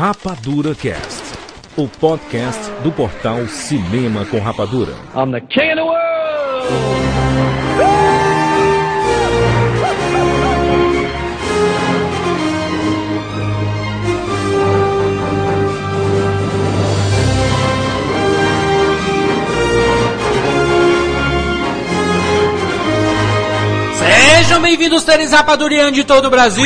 Rapadura Cast, o podcast do portal Cinema com Rapadura. I'm the king of the world! Sejam bem-vindos, seres Rapadurianos de todo o Brasil.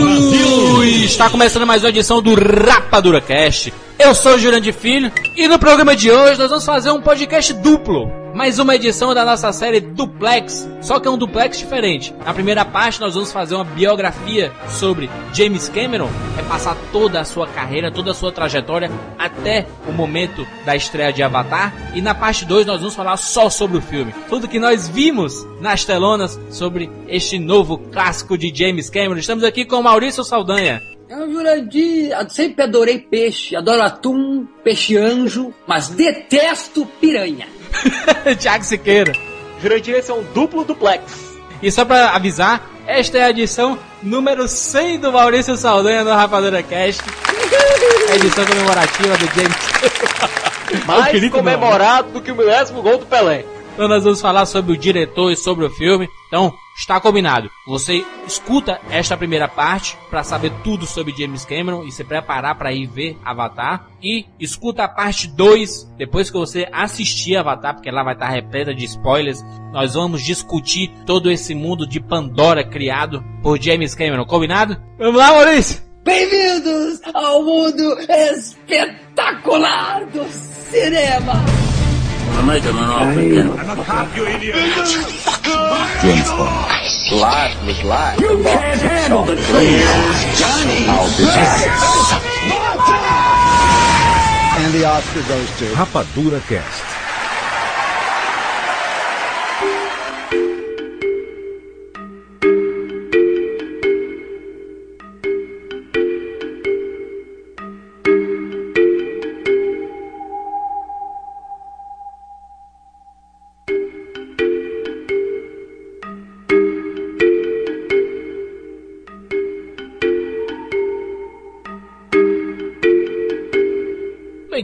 Brasil! Está começando mais uma edição do Rapadura Cast. Eu sou o Jurandir Filho e no programa de hoje nós vamos fazer um podcast duplo. Mais uma edição da nossa série Duplex, só que é um duplex diferente. Na primeira parte nós vamos fazer uma biografia sobre James Cameron, é passar toda a sua carreira, toda a sua trajetória até o momento da estreia de Avatar. E na parte 2 nós vamos falar só sobre o filme. Tudo que nós vimos nas telonas sobre este novo clássico de James Cameron. Estamos aqui com Maurício Saldanha. Eu, Jurandir, sempre adorei peixe, adoro atum, peixe anjo, mas detesto piranha. Tiago Siqueira. Jurandir, esse é um duplo duplex. E só pra avisar, esta é a edição número 100 do Maurício Saldanha no Rapadura Cast. A edição comemorativa do James. Mais comemorado do que o milésimo gol do Pelé. Então nós vamos falar sobre o diretor e sobre o filme. Então, está combinado. Você escuta esta primeira parte para saber tudo sobre James Cameron e se preparar para ir ver Avatar. E escuta a parte 2 depois que você assistir Avatar, porque lá vai estar repleta de spoilers. Nós vamos discutir todo esse mundo de Pandora criado por James Cameron. Combinado? Vamos lá, Maurício! Bem-vindos ao mundo espetacular do cinema! Make him an offer. I'm a cop, you idiot. James Bond. Life was life. You can't handle the truth. Johnny. I'll be back. And the Oscar goes to Rapadura Cast.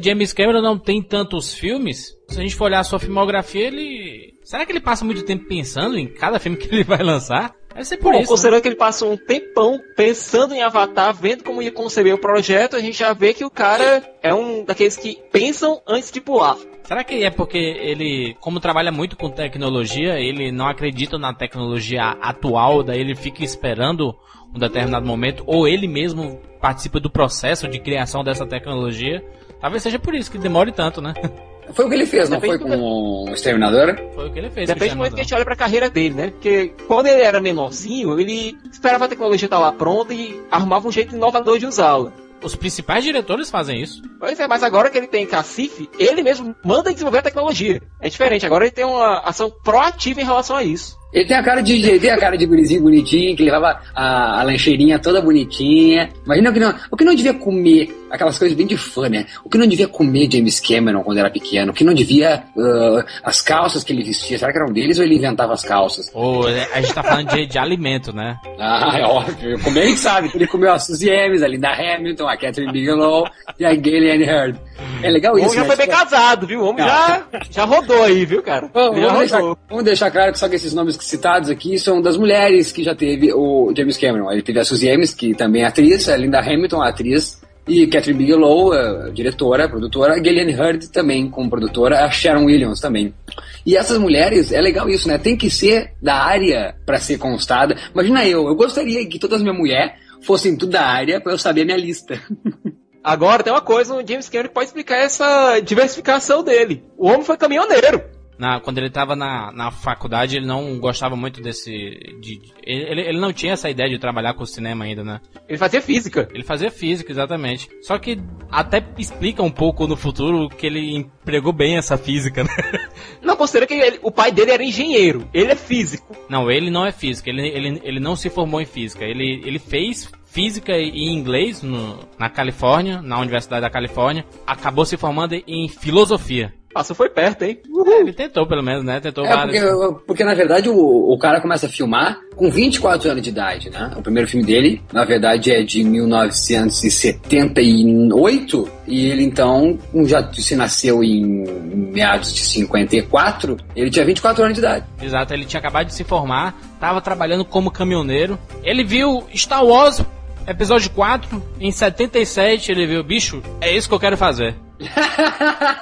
James Cameron não tem tantos filmes. Se a gente for olhar a sua filmografia, ele. Será que ele passa muito tempo pensando em cada filme que ele vai lançar? Deve ser por Bom, isso. considerando né? que ele passou um tempão pensando em Avatar, vendo como ia conceber o projeto, a gente já vê que o cara é um daqueles que pensam antes de pular. Será que é porque ele, como trabalha muito com tecnologia, ele não acredita na tecnologia atual, daí ele fica esperando um determinado momento, ou ele mesmo participa do processo de criação dessa tecnologia? Talvez seja por isso que demore tanto, né? Foi o que ele fez, não Depende foi do- com o Exterminador? Foi o que ele fez. Depende do momento que a gente olha pra carreira dele, né? Porque quando ele era menorzinho, ele esperava a tecnologia estar lá pronta e arrumava um jeito inovador de usá-la. Os principais diretores fazem isso. Pois é, mas agora que ele tem cacife, ele mesmo manda desenvolver a tecnologia. É diferente, agora ele tem uma ação proativa em relação a isso. Ele tem a cara de, ele tem a cara de gurizinho bonitinho, que levava a, a lancheirinha toda bonitinha. Imagina o que, não, o que não devia comer, aquelas coisas bem de fã, né? O que não devia comer James Cameron quando era pequeno, o que não devia, ah, as calças que ele vestia, será que eram deles ou ele inventava as calças? É, a gente tá falando de, de alimento, né? Ah, é óbvio. Comer a gente sabe. Ele comeu a Suzy Ames, a Linda Hamilton, a Catherine Bigelow e a Gillian Hurd. É legal O homem isso, já né? foi bem Tipo, casado, viu? O homem já, já rodou aí, viu, cara? Vamos, deixar, vamos deixar claro que só que esses nomes citados aqui são das mulheres que já teve o James Cameron. Ele teve a Suzy Ames, que também é atriz, a Linda Hamilton, a atriz, e Catherine Bigelow, a diretora, a produtora, a Gillian Hurd também como produtora, a Sharon Williams também. E essas mulheres, é legal isso, né? Tem que ser da área pra ser constada. Imagina eu, eu gostaria que todas as minhas mulheres fossem tudo da área pra eu saber a minha lista. Agora tem uma coisa, o James Cameron pode explicar essa diversificação dele. O homem foi caminhoneiro. Na, quando ele tava na, na faculdade, ele não gostava muito desse. De, de- ele, ele não tinha essa ideia de trabalhar com cinema ainda, né? Ele fazia física. Ele fazia física, exatamente. Só que até explica um pouco no futuro que ele empregou bem essa física, né? Não, considera que ele- o pai dele era engenheiro. Ele é físico. Não, ele não é física, ele, ele, ele não se formou em física. Ele, ele fez física e inglês no- na Califórnia, na Universidade da Califórnia. Acabou se formando em filosofia. Passou foi perto, hein? É, ele tentou, pelo menos, né? Tentou É, vários. porque, porque, na verdade o, o cara começa a filmar com 24 anos de idade, né? O primeiro filme dele, na verdade, é de 1978 e ele então já se nasceu em meados de 54, ele tinha 24 anos de idade. Exato, ele tinha acabado de se formar, tava trabalhando como caminhoneiro. Ele viu Star Wars episódio 4 em 77, ele viu, bicho, é isso que eu quero fazer.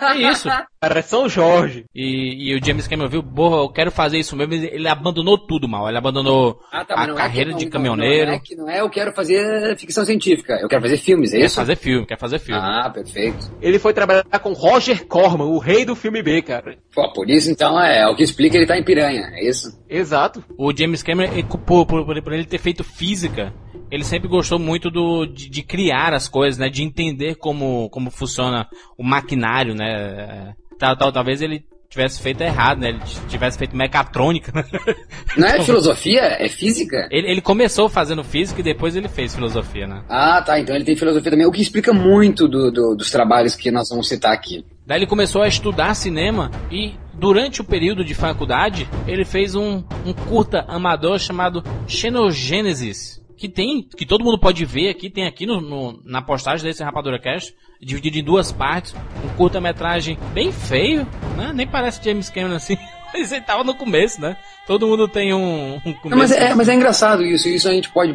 É isso. Cara, é São Jorge. E, e o James Cameron viu, porra, eu quero fazer isso mesmo. Ele abandonou tudo, mal. Ele abandonou Ah, tá, a é carreira de não, caminhoneiro. Não, é que não é, eu quero fazer ficção científica, eu quero fazer filmes, é Quer isso? fazer filme, quer fazer filme. Ah, perfeito. Ele foi trabalhar com Roger Corman, o rei do filme B, cara. Pô, por isso então é, o que explica ele tá em piranha, é isso? Exato. O James Cameron, por, por- por ele ter feito física, ele sempre gostou muito do, de, de criar as coisas, né? De entender como, como funciona o maquinário, né? É, Tal, tal, talvez ele tivesse feito errado, né? Ele tivesse feito mecatrônica. né? Não é filosofia, é física? ele, ele começou fazendo física e depois ele fez filosofia, né? Ah, tá, então ele tem filosofia também, o que explica muito do- do- dos trabalhos que nós vamos citar aqui. Daí ele começou a estudar cinema e durante o período de faculdade ele fez um, um curta amador chamado Xenogênesis. Que tem, que todo mundo pode ver aqui, tem aqui no, no- na postagem desse Rapadura Cast, dividido em duas partes, um curta-metragem bem feio, né? Nem parece James Cameron assim, mas ele tava no começo, né? Todo mundo tem um, um começo. Não, mas, é, mas é engraçado isso, isso a gente pode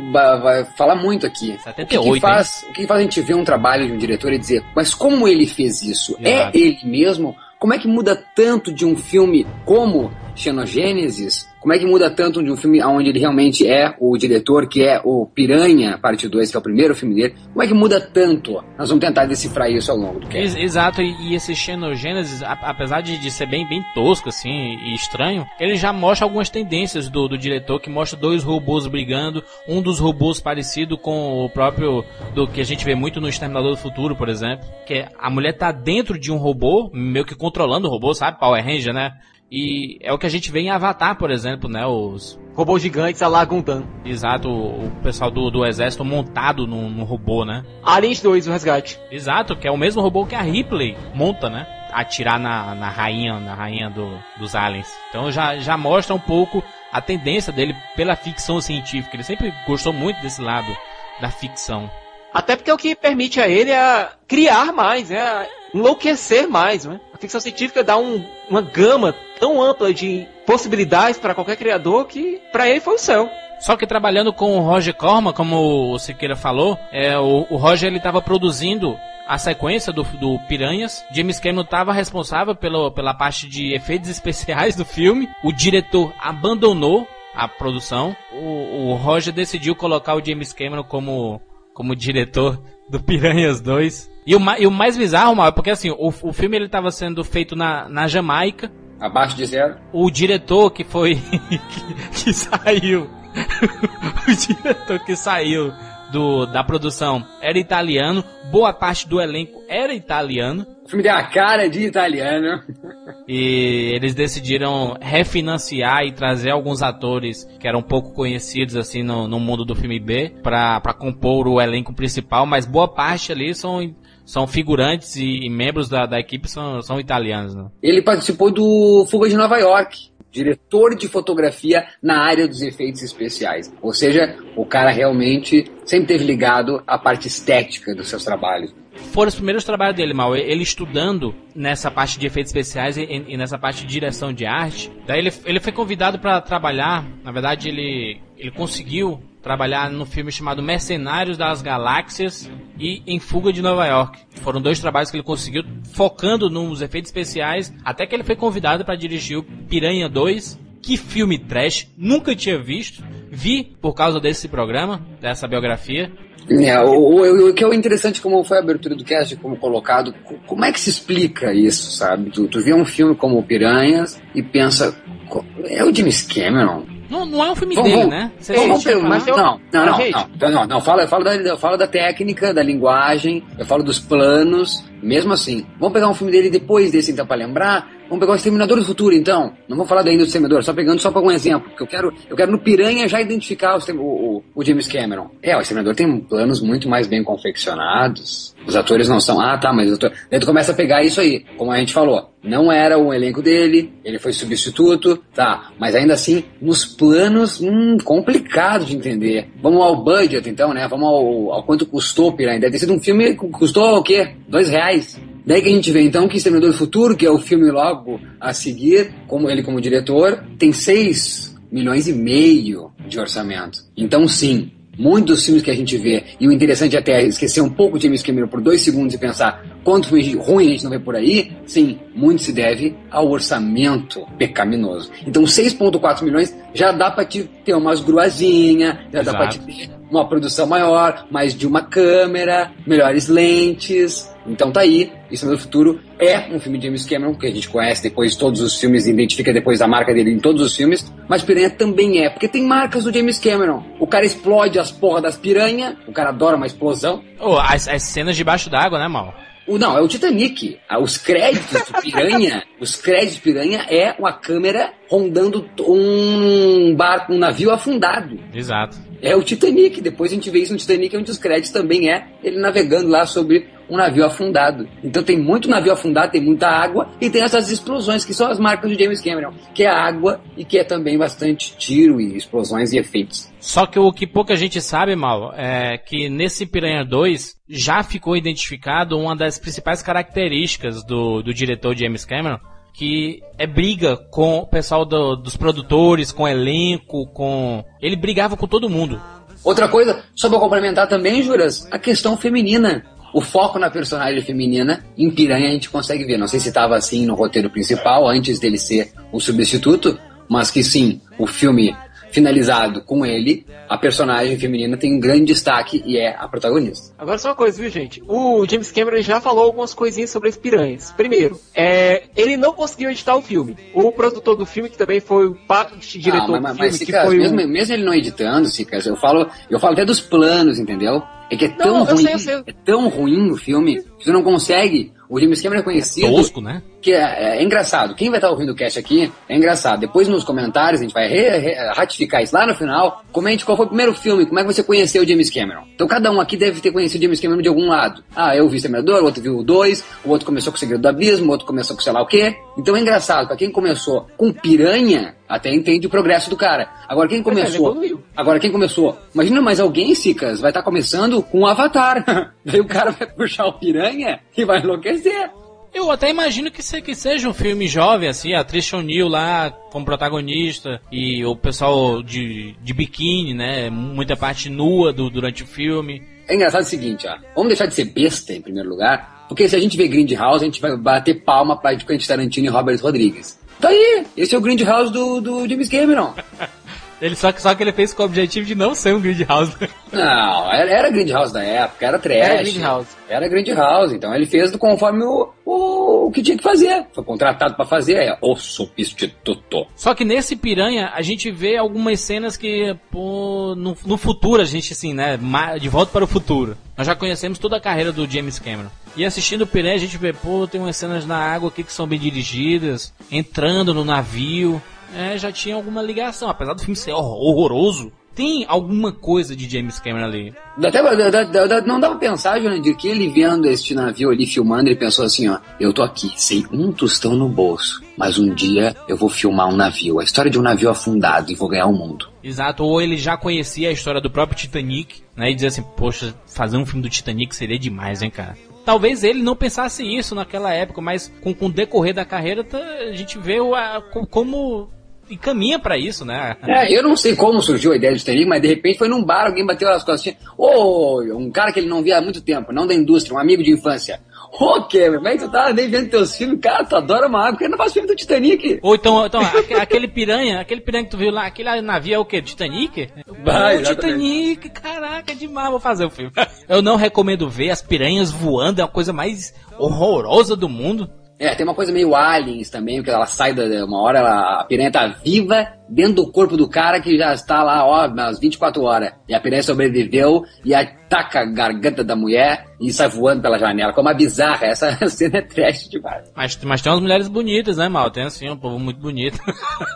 falar muito aqui. o, que 78, que faz, o que faz a gente ver um trabalho de um diretor e dizer, mas como ele fez isso? Exato. É ele mesmo? Como é que muda tanto de um filme como Xenogênesis? Como é que muda tanto de um filme onde ele realmente é o diretor, que é o Piranha, parte 2, que é o primeiro filme dele? Como é que muda tanto? Nós vamos tentar decifrar isso ao longo do. Ex- Exato, e, e esse Xenogênesis, apesar de, de ser bem, bem tosco, assim, e estranho, ele já mostra algumas tendências do, do diretor, que mostra dois robôs brigando, um dos robôs parecido com o próprio, do que a gente vê muito no Exterminador do Futuro, por exemplo, que é, a mulher tá dentro de um robô, meio que controlando o robô, sabe, Power Ranger, né? E é o que a gente vê em Avatar, por exemplo, né, os... Robôs gigantes a la Gundam. Exato, o, o pessoal do, do exército montado num, num robô, né? Aliens 2, o resgate. Exato, que é o mesmo robô que a Ripley monta, né? Atirar na, na rainha, na rainha do- dos aliens. Então já, já mostra um pouco a tendência dele pela ficção científica. Ele sempre gostou muito desse lado da ficção. Até porque é o que permite a ele é criar mais, né? a enlouquecer mais, né? A ficção científica dá um- uma gama tão ampla de possibilidades para qualquer criador que para ele foi o céu. Só que trabalhando com o Roger Corman, como o Siqueira falou, é, o, o Roger ele estava produzindo a sequência do, do Piranhas. James Cameron estava responsável pelo, pela parte de efeitos especiais do filme. O diretor abandonou a produção. O, o Roger decidiu colocar o James Cameron como, como diretor do Piranhas 2. E o, e o mais bizarro, mal, é porque assim, o, o filme ele estava sendo feito na, na Jamaica. Abaixo de zero. O diretor que foi. que, que saiu. o diretor que saiu do, da produção era italiano. Boa parte do elenco era italiano. O filme tem a cara de italiano. E eles decidiram refinanciar e trazer alguns atores que eram pouco conhecidos assim no, no mundo do filme B pra compor o elenco principal, mas boa parte ali são, são figurantes e, e membros da, da equipe são, são italianos. Né? Ele participou do Fuga de Nova York, diretor de fotografia na área dos efeitos especiais. Ou seja, o cara realmente sempre teve ligado à parte estética dos seus trabalhos. Foram os primeiros trabalhos dele, mal. Ele estudando nessa parte de efeitos especiais e, e nessa parte de direção de arte. Daí ele, ele foi convidado para trabalhar. Na verdade, ele, ele conseguiu trabalhar no filme chamado Mercenários das Galáxias e Em Fuga de Nova York. Foram dois trabalhos que ele conseguiu focando nos efeitos especiais, até que ele foi convidado para dirigir o Piranha 2. Que filme trash, nunca tinha visto. Vi por causa desse programa, dessa biografia. É, o, o- o que é interessante, como foi a abertura do cast, como colocado, co- como é que se explica isso, sabe? Tu, tu vê um filme como Piranhas e pensa, é o James Cameron? Não, não é um filme Vamos- dele, né? Vamos, vamos mas eu- não, não, não, não, não, não, não, fala, eu falo da, eu falo da técnica, da linguagem, eu falo dos planos, mesmo assim. Vamos pegar um filme dele depois desse, então, pra lembrar? Vamos pegar o Exterminador do Futuro, então. Não vou falar ainda do Exterminador, só pegando só para um exemplo, porque eu quero, eu quero no Piranha já identificar o, o, o James Cameron. É, o Exterminador tem planos muito mais bem confeccionados. Os atores não são, ah, tá, mas o ator... Daí tu começa a pegar isso aí, como a gente falou. Não era o elenco dele, ele foi substituto, tá, mas ainda assim, nos planos, hum, complicado de entender. Vamos ao budget, então, né? Vamos ao, ao quanto custou Piranha. Deve ter sido um filme que custou o quê? Dois reais. Daí que a gente vê então que Exterminador do Futuro, que é o filme logo a seguir, como ele como diretor, tem 6 milhões e meio de orçamento. Então sim, muitos filmes que a gente vê, e o interessante é até esquecer um pouco de James Cameron por dois segundos e pensar quanto filme ruim a gente não vê por aí, sim, muito se deve ao orçamento pecaminoso. Então 6.4 milhões já dá para te ter umas gruazinhas, já Exato. dá para te ter uma produção maior, mais de uma câmera, melhores lentes, então tá aí, Isso no Futuro é um filme de James Cameron, que a gente conhece depois de todos os filmes, identifica depois da marca dele em todos os filmes, mas Piranha também é, porque tem marcas do James Cameron. O cara explode as porras das piranha, o cara adora uma explosão. Oh, as, as cenas debaixo d'água, né, mal? O, não, é o Titanic. Ah, os créditos de Piranha, os créditos de Piranha é uma câmera rondando um barco, um navio afundado. Exato. É o Titanic. Depois a gente vê isso no Titanic, onde os créditos também é ele navegando lá sobre um navio afundado. Então tem muito navio afundado, tem muita água e tem essas explosões que são as marcas do James Cameron, que é água e que é também bastante tiro e explosões e efeitos. Só que o que pouca gente sabe, mal, é que nesse Piranha 2 já ficou identificado uma das principais características do, do diretor James Cameron, que é briga com o pessoal do, dos produtores, com o elenco, com. Ele brigava com todo mundo. Outra coisa, só pra complementar também, Juras, a questão feminina o foco na personagem feminina, em Piranha a gente consegue ver. Não sei se estava assim no roteiro principal, antes dele ser o substituto, mas que sim, o filme finalizado com ele, a personagem feminina tem um grande destaque e é a protagonista. Agora só uma coisa, viu, gente? O James Cameron já falou algumas coisinhas sobre as piranhas. Primeiro, é, ele não conseguiu editar o filme. O produtor do filme, que também foi o parte diretor ah, mas, do filme, mas, que Cicas, foi mesmo, o... mesmo ele não editando, Cicas, eu falo, eu falo até dos planos, entendeu? É que é tão não, ruim, sei, sei. é tão ruim o filme, você não consegue o James Cameron é conhecido. Tosco, né? Que é, é, é, engraçado. Quem vai estar ouvindo o cast aqui é engraçado. Depois nos comentários a gente vai re, re, ratificar isso lá no final. Comente qual foi o primeiro filme, como é que você conheceu o James Cameron. Então cada um aqui deve ter conhecido o James Cameron de algum lado. Ah, eu vi o Exterminador, o outro viu o 2, o outro começou com o Segredo do Abismo, o outro começou com sei lá o quê. Então é engraçado. Pra quem começou com Piranha, até entende o progresso do cara. Agora quem começou. Agora quem começou. Imagina mais alguém, Cicas, vai estar tá começando com o Avatar. Daí o cara vai puxar o piranha e vai enlouquecer. Eu até imagino que, se, que seja um filme jovem, assim, a Trisha O'Neill lá como protagonista e o pessoal de, de biquíni, né? Muita parte nua do, durante o filme. É engraçado o seguinte, ó. Vamos deixar de ser besta em primeiro lugar, porque se a gente vê Grindhouse, a gente vai bater palma pra Quentin Tarantino e Robert Rodrigues. Tá aí, esse é o Grindhouse do, do James Cameron. Ele só, só que ele fez com o objetivo de não ser um Grindhouse. Não, era, era Grindhouse da época, era trash. Era Grindhouse. Era Grindhouse, então ele fez conforme o, o, o que tinha que fazer. Foi contratado para fazer, é o substituto. Só que nesse Piranha, a gente vê algumas cenas que, pô, no, no futuro, a gente, assim, né, de volta para o futuro. Nós já conhecemos toda a carreira do James Cameron. E assistindo o Piranha, a gente vê, pô, tem umas cenas na água aqui que são bem dirigidas, entrando no navio é, já tinha alguma ligação. Apesar do filme ser horroroso, tem alguma coisa de James Cameron ali. Até, não dá pra pensar, Jurandir, que ele vendo este navio ali filmando, ele pensou assim, ó, eu tô aqui, sem um tostão no bolso, mas um dia eu vou filmar um navio, a história de um navio afundado e vou ganhar o mundo. Exato, ou ele já conhecia a história do próprio Titanic, né, e dizia assim, poxa, fazer um filme do Titanic seria demais, hein, cara. Talvez ele não pensasse isso naquela época, mas com, com o decorrer da carreira, tá, a gente vê o, a, como e caminha para isso, né? É, eu não sei como surgiu a ideia de Titanic, mas de repente foi num bar, alguém bateu as costas. Ô, oh, um cara que ele não via há muito tempo, não da indústria, um amigo de infância. Ô, Kevin, como é que tu tá nem vendo teus filmes? Cara, tu adora uma água, porque não faz filme do Titanic. Ou então, então aquele piranha, aquele piranha que tu viu lá, aquele navio é o quê? Titanic? Vai, o Titanic, caraca, é demais, vou fazer o filme. Eu não recomendo ver as piranhas voando, é a coisa mais horrorosa do mundo. É, tem uma coisa meio aliens também, porque ela sai da. Uma hora ela, a piranha tá viva dentro do corpo do cara que já está lá, ó, nas 24 horas. E a piranha sobreviveu e ataca a garganta da mulher e sai voando pela janela. Como uma bizarra, essa cena é trash demais. Mas, mas tem umas mulheres bonitas, né, Mal? Tem assim, um povo muito bonito.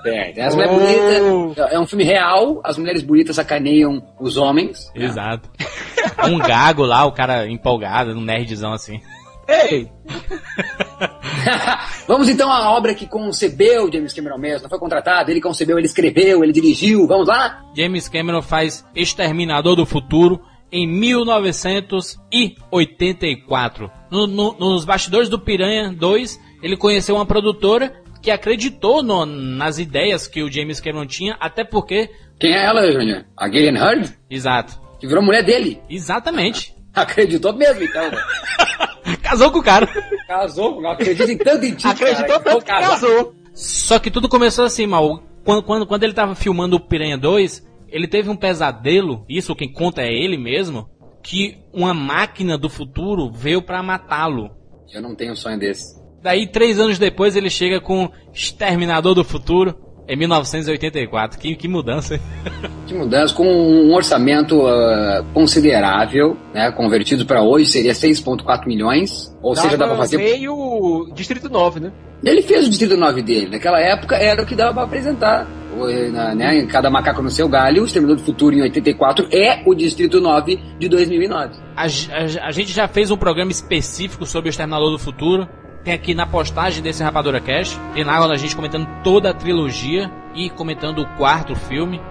É, tem as mulheres bonitas. É um filme real, as mulheres bonitas sacaneiam os homens. Exato. um gago lá, o cara empolgado, um nerdzão assim. Ei! Vamos então à obra que concebeu James Cameron mesmo. Não foi contratado, ele concebeu, ele escreveu, ele dirigiu. Vamos lá? James Cameron faz Exterminador do Futuro em 1984. No, no, nos bastidores do Piranha 2, ele conheceu uma produtora que acreditou no, nas ideias que o James Cameron tinha, até porque. Quem é ela, Júnior? A Gillian Hurd? Exato. Que virou mulher dele. Exatamente. Acreditou mesmo, então. Casou com o cara. Casou, não acredita em tanto em ti, Acreditou cara, tanto que casou. Só que tudo começou assim, mal. Quando, quando, quando ele tava filmando o Piranha 2, ele teve um pesadelo, isso quem conta é ele mesmo, que uma máquina do futuro veio pra matá-lo. Eu não tenho um sonho desse. Daí, três anos depois, ele chega com Exterminador do Futuro, em 1984. Que, que mudança, hein? Que mudança, com um orçamento ah, considerável, né? Convertido para hoje seria 6,4 milhões. Ou seja, dá pra fazer. meio Distrito 9, né? Ele fez o Distrito 9 dele. Naquela época era o que dava pra apresentar. O, na- né, em cada macaco no seu galho, o Exterminador do Futuro em 84 é o Distrito 9 de 2009. A, a- a gente já fez um programa específico sobre o Exterminador do Futuro. Tem aqui na postagem desse Rapadura Cash. Tem lá a gente comentando toda a trilogia e comentando o quarto filme.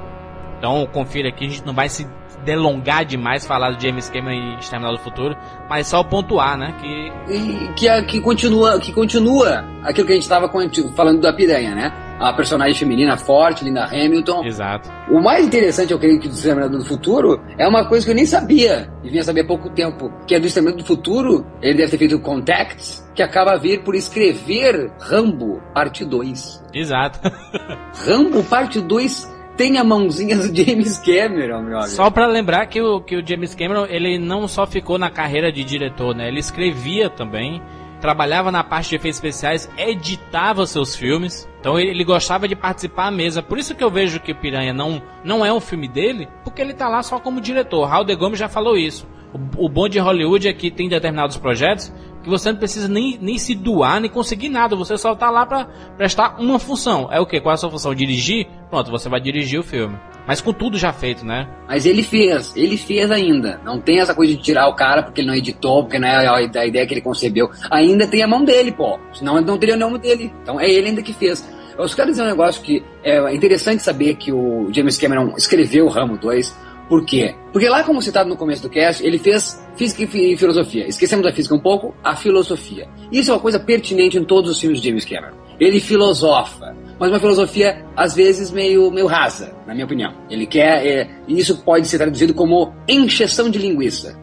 Então confira aqui, a gente não vai se delongar demais falar do James Cameron e Exterminador do Futuro, mas só pontuar, né, que E que, que continua, que continua aquilo que a gente estava falando da piranha, né? A personagem feminina forte, Linda Hamilton. exato. O mais interessante, eu creio, que do Exterminador do Futuro é uma coisa que eu nem sabia, e vinha saber há pouco tempo, que é do Exterminador do Futuro, ele deve ter feito Contacts, que acaba a vir por escrever Rambo, parte 2. Exato. Rambo, parte 2, tem a mãozinha do James Cameron, meu amigo. Só pra lembrar que o, que o James Cameron, ele não só ficou na carreira de diretor, né? Ele escrevia também, trabalhava na parte de efeitos especiais, editava seus filmes. Então ele, gostava de participar à mesa. Por isso que eu vejo que Piranha não, não é um filme dele, porque ele tá lá só como diretor. Raul de Gomes já falou isso. O, o bom de Hollywood é que tem determinados projetos que você não precisa nem, nem se doar, nem conseguir nada. Você só tá lá pra prestar uma função. É o que? Qual é a sua função? Dirigir? Pronto, você vai dirigir o filme. Mas com tudo já feito, né? Mas ele fez, ele fez ainda. Não tem essa coisa de tirar o cara porque ele não editou, porque não é a ideia que ele concebeu. Ainda tem a mão dele, pô. Senão não teria o nome dele. Então é ele ainda que fez. Eu só quero dizer um negócio que é interessante saber que o James Cameron escreveu o Ramo 2. Por quê? Porque lá, como citado no começo do cast, ele fez física e fi- filosofia. Esquecemos da física um pouco, a filosofia. Isso é uma coisa pertinente em todos os filmes de James Cameron. Ele filosofa, mas uma filosofia às vezes meio, meio rasa, na minha opinião. Ele quer, é, isso pode ser traduzido como encheção de linguiça.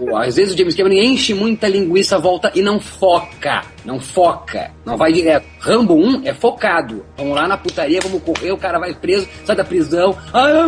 O- às vezes o James Cameron enche muita linguiça volta e não foca, não foca, não vai direto. Rambo 1 é focado. Vamos lá na putaria, vamos correr, o cara vai preso, sai da prisão. Ai, eu